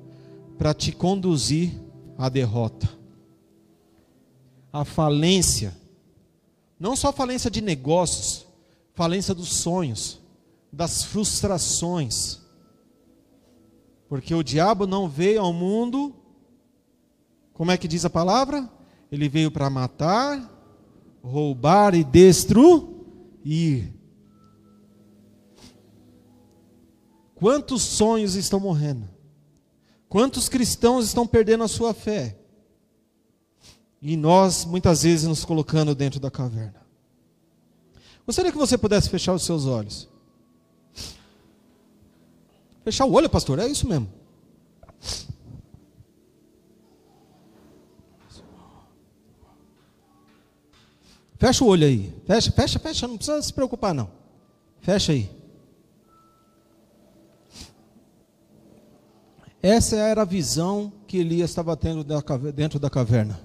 para te conduzir à derrota. A falência, não só falência de negócios, falência dos sonhos, das frustrações. Porque o diabo não veio ao mundo, como é que diz a palavra? Ele veio para matar, roubar e destruir. Quantos sonhos estão morrendo? Quantos cristãos estão perdendo a sua fé? E nós, muitas vezes, nos colocando dentro da caverna. Gostaria que você pudesse fechar os seus olhos. Fechar o olho, pastor, é isso mesmo. Fecha o olho aí. Fecha, fecha, fecha. Não precisa se preocupar, não. Fecha aí. Essa era a visão que Elias estava tendo dentro da caverna.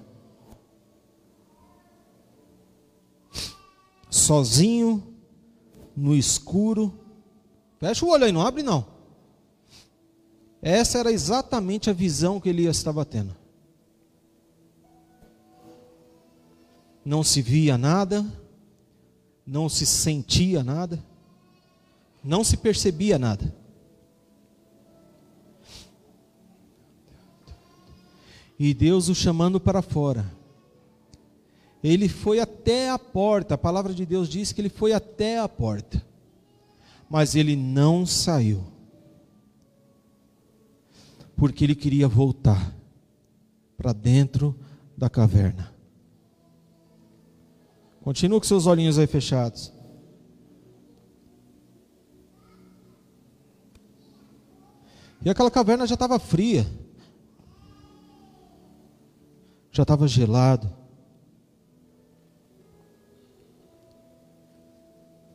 Sozinho, no escuro. Fecha o olho aí, não abre não. Essa era exatamente a visão que Elias estava tendo. não se via nada, não se sentia nada, não se percebia nada. E Deus o chamando para fora. Ele foi até a porta, a palavra de Deus diz que ele foi até a porta, mas ele não saiu, porque ele queria voltar para dentro da caverna. Continua com seus olhinhos aí fechados. E aquela caverna já estava fria. Já estava gelado.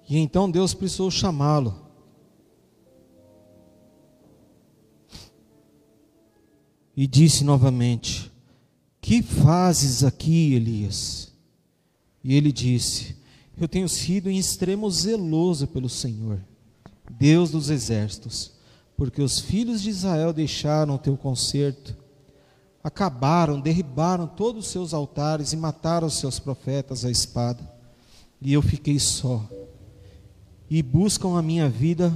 E então Deus precisou chamá-lo. E disse novamente: Que fazes aqui, Elias? E ele disse: Eu tenho sido em extremo zeloso pelo Senhor, Deus dos exércitos, porque os filhos de Israel deixaram o teu conserto, acabaram, derribaram todos os seus altares e mataram os seus profetas à espada. E eu fiquei só. E buscam a minha vida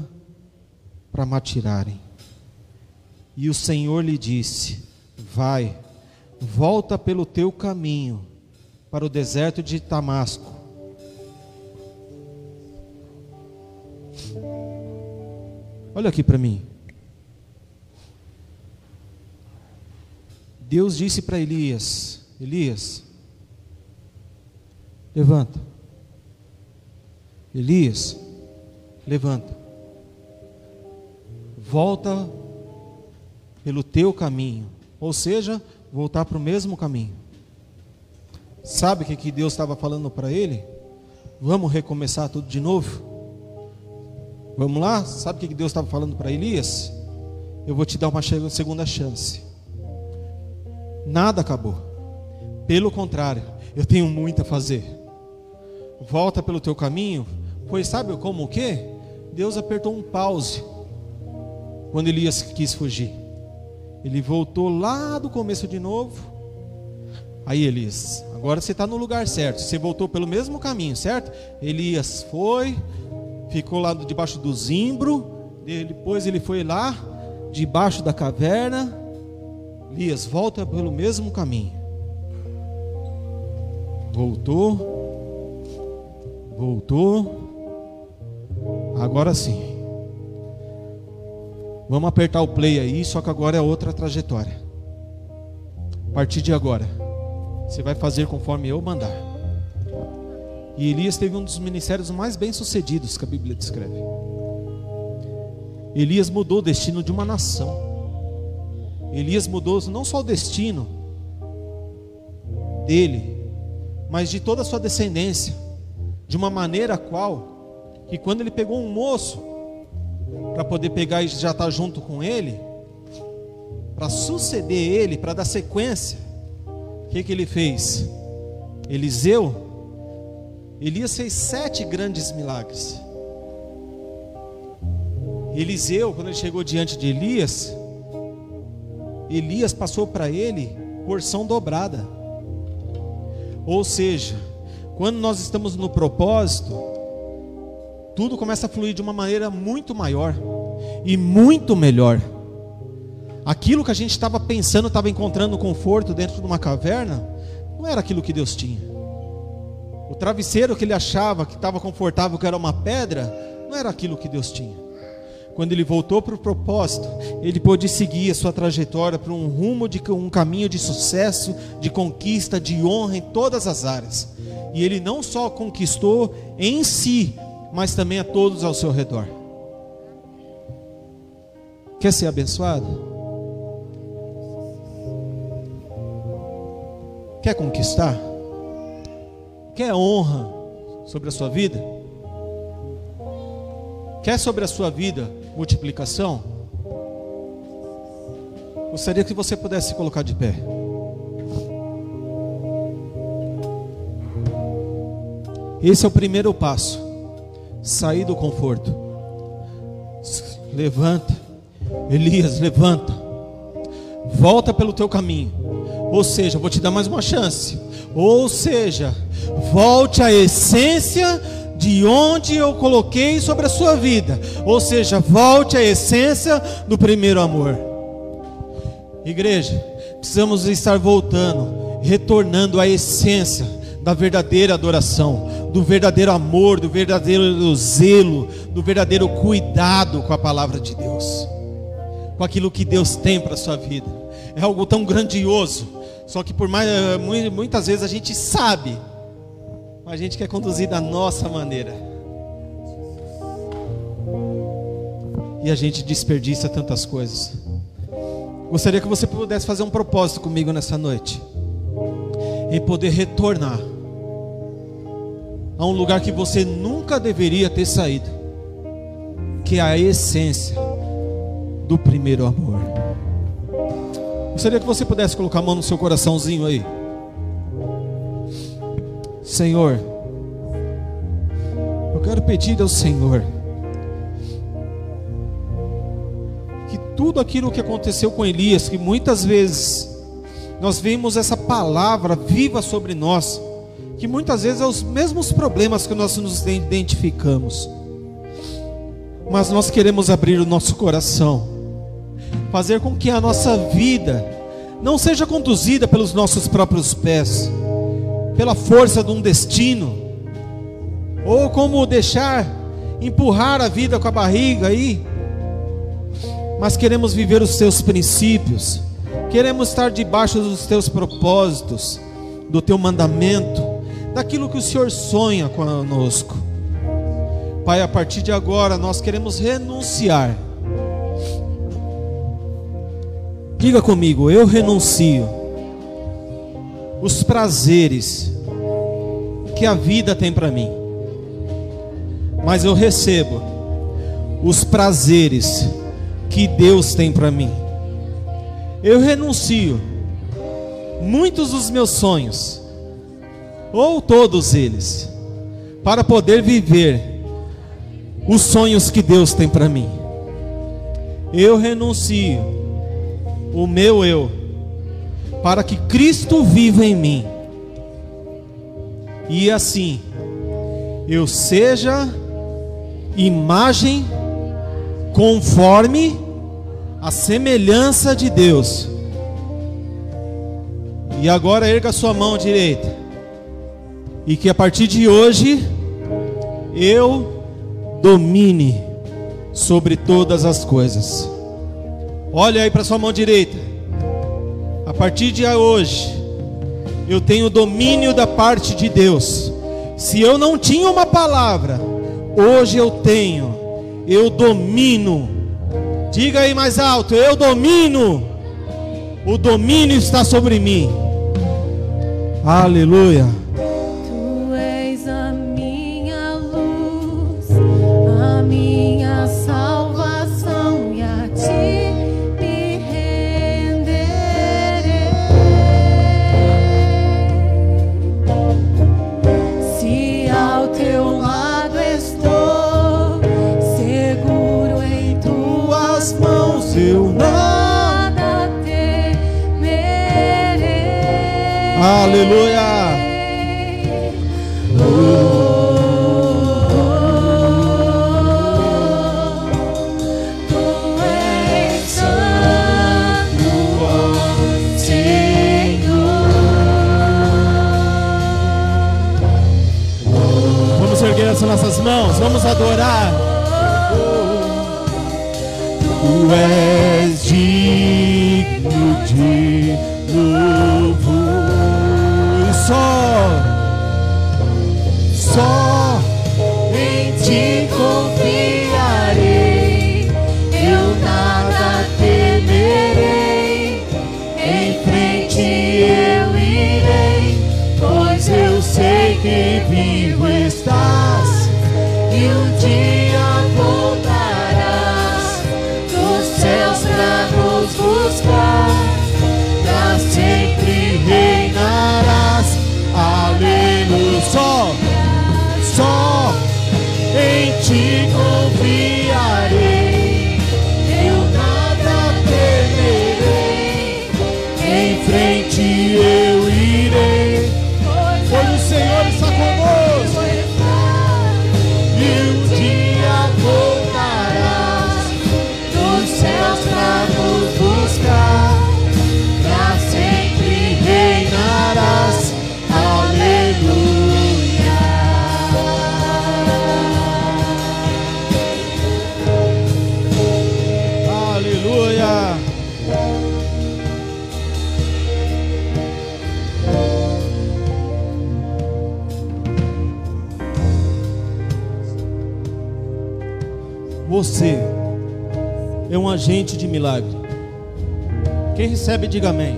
para me atirarem. E o Senhor lhe disse: Vai, volta pelo teu caminho para o deserto de Damasco. Olha aqui para mim. Deus disse para Elias: Elias, levanta. Elias, levanta. Volta pelo teu caminho. Ou seja, voltar para o mesmo caminho. Sabe o que, que Deus estava falando para ele? Vamos recomeçar tudo de novo? Vamos lá? Sabe o que, que Deus estava falando para Elias? Eu vou te dar uma segunda chance. Nada acabou. Pelo contrário, eu tenho muito a fazer. Volta pelo teu caminho, pois sabe como o que? Deus apertou um pause quando Elias quis fugir. Ele voltou lá do começo de novo Aí Elias, agora você está no lugar certo. Você voltou pelo mesmo caminho, certo? Elias foi, ficou lá debaixo do zimbro. Depois ele foi lá, debaixo da caverna. Elias, volta pelo mesmo caminho. Voltou. Voltou. Agora sim. Vamos apertar o play aí, só que agora é outra trajetória. A partir de agora, você vai fazer conforme eu mandar. E Elias teve um dos ministérios mais bem-sucedidos que a Bíblia descreve. Elias mudou o destino de uma nação. Elias mudou não só o destino dele, mas de toda a sua descendência, de uma maneira qual que quando ele pegou um moço para poder pegar e já estar tá junto com ele, para suceder ele, para dar sequência. O que, que ele fez? Eliseu, Elias fez sete grandes milagres. Eliseu, quando ele chegou diante de Elias, Elias passou para ele porção dobrada. Ou seja, quando nós estamos no propósito, tudo começa a fluir de uma maneira muito maior e muito melhor. Aquilo que a gente estava pensando, estava encontrando conforto dentro de uma caverna, não era aquilo que Deus tinha. O travesseiro que ele achava que estava confortável, que era uma pedra, não era aquilo que Deus tinha. Quando ele voltou para o propósito, ele pôde seguir a sua trajetória para um rumo de um caminho de sucesso, de conquista, de honra em todas as áreas. E ele não só conquistou em si, mas também a todos ao seu redor. Quer ser abençoado? Quer conquistar? Quer honra sobre a sua vida? Quer sobre a sua vida multiplicação? Gostaria que você pudesse se colocar de pé. Esse é o primeiro passo sair do conforto. Levanta, Elias, levanta, volta pelo teu caminho. Ou seja, vou te dar mais uma chance. Ou seja, volte à essência de onde eu coloquei sobre a sua vida. Ou seja, volte à essência do primeiro amor. Igreja, precisamos estar voltando, retornando à essência da verdadeira adoração do verdadeiro amor, do verdadeiro zelo, do verdadeiro cuidado com a palavra de Deus, com aquilo que Deus tem para a sua vida. É algo tão grandioso, só que por mais, eh, muitas vezes a gente sabe, mas a gente quer conduzir da nossa maneira. E a gente desperdiça tantas coisas. Gostaria que você pudesse fazer um propósito comigo nessa noite. Em poder retornar a um lugar que você nunca deveria ter saído, que é a essência do primeiro amor. Gostaria que você pudesse colocar a mão no seu coraçãozinho aí. Senhor, eu quero pedir ao Senhor que tudo aquilo que aconteceu com Elias, que muitas vezes nós vemos essa palavra viva sobre nós, que muitas vezes é os mesmos problemas que nós nos identificamos. Mas nós queremos abrir o nosso coração, fazer com que a nossa vida não seja conduzida pelos nossos próprios pés, pela força de um destino, ou como deixar empurrar a vida com a barriga aí, mas queremos viver os teus princípios, queremos estar debaixo dos teus propósitos, do teu mandamento, daquilo que o Senhor sonha conosco. Pai, a partir de agora nós queremos renunciar. Diga comigo, eu renuncio os prazeres que a vida tem para mim, mas eu recebo os prazeres que Deus tem para mim. Eu renuncio muitos dos meus sonhos ou todos eles, para poder viver os sonhos que Deus tem para mim. Eu renuncio o meu eu, para que Cristo viva em mim, e assim eu seja imagem conforme a semelhança de Deus. E agora erga sua mão direita e que a partir de hoje eu domine sobre todas as coisas. Olha aí para sua mão direita. Partir de hoje, eu tenho domínio da parte de Deus. Se eu não tinha uma palavra, hoje eu tenho. Eu domino. Diga aí mais alto: eu domino. O domínio está sobre mim. Aleluia. Aleluia. Vamos erguer as nossas mãos, vamos adorar. Tu és digno de Em frente eu agente de milagre. Quem recebe, diga amém.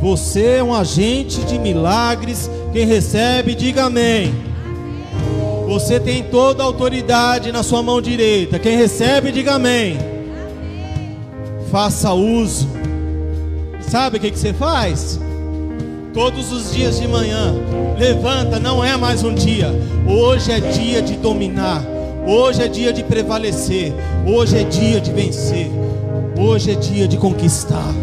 Você é um agente de milagres. Quem recebe, diga amém. Você tem toda a autoridade na sua mão direita. Quem recebe, diga amém. Faça uso. Sabe o que, você faz? Todos os dias de manhã, levanta, não é mais um dia. Hoje é dia de dominar. Hoje é dia de prevalecer. Hoje é dia de vencer. Hoje é dia de conquistar.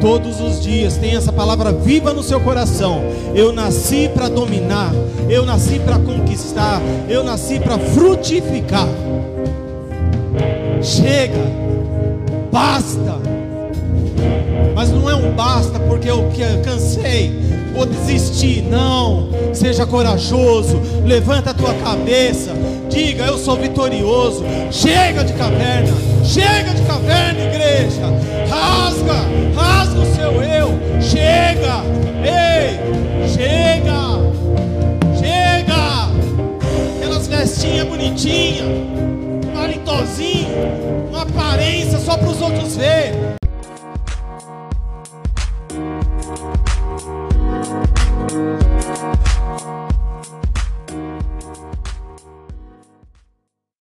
Todos os dias tem essa palavra viva no seu coração. Eu nasci para dominar. Eu nasci para conquistar. Eu nasci para frutificar. Chega. Basta. Mas não é um basta porque eu cansei, vou desistir. Não. Seja corajoso. Levanta a tua cabeça. Diga, eu sou vitorioso. Chega de caverna. Chega de caverna, igreja. Rasga, rasga o seu eu. Chega. Ei, chega. Chega. Aquelas vestinhas bonitinhas, um palitozinho, uma aparência só para os outros ver.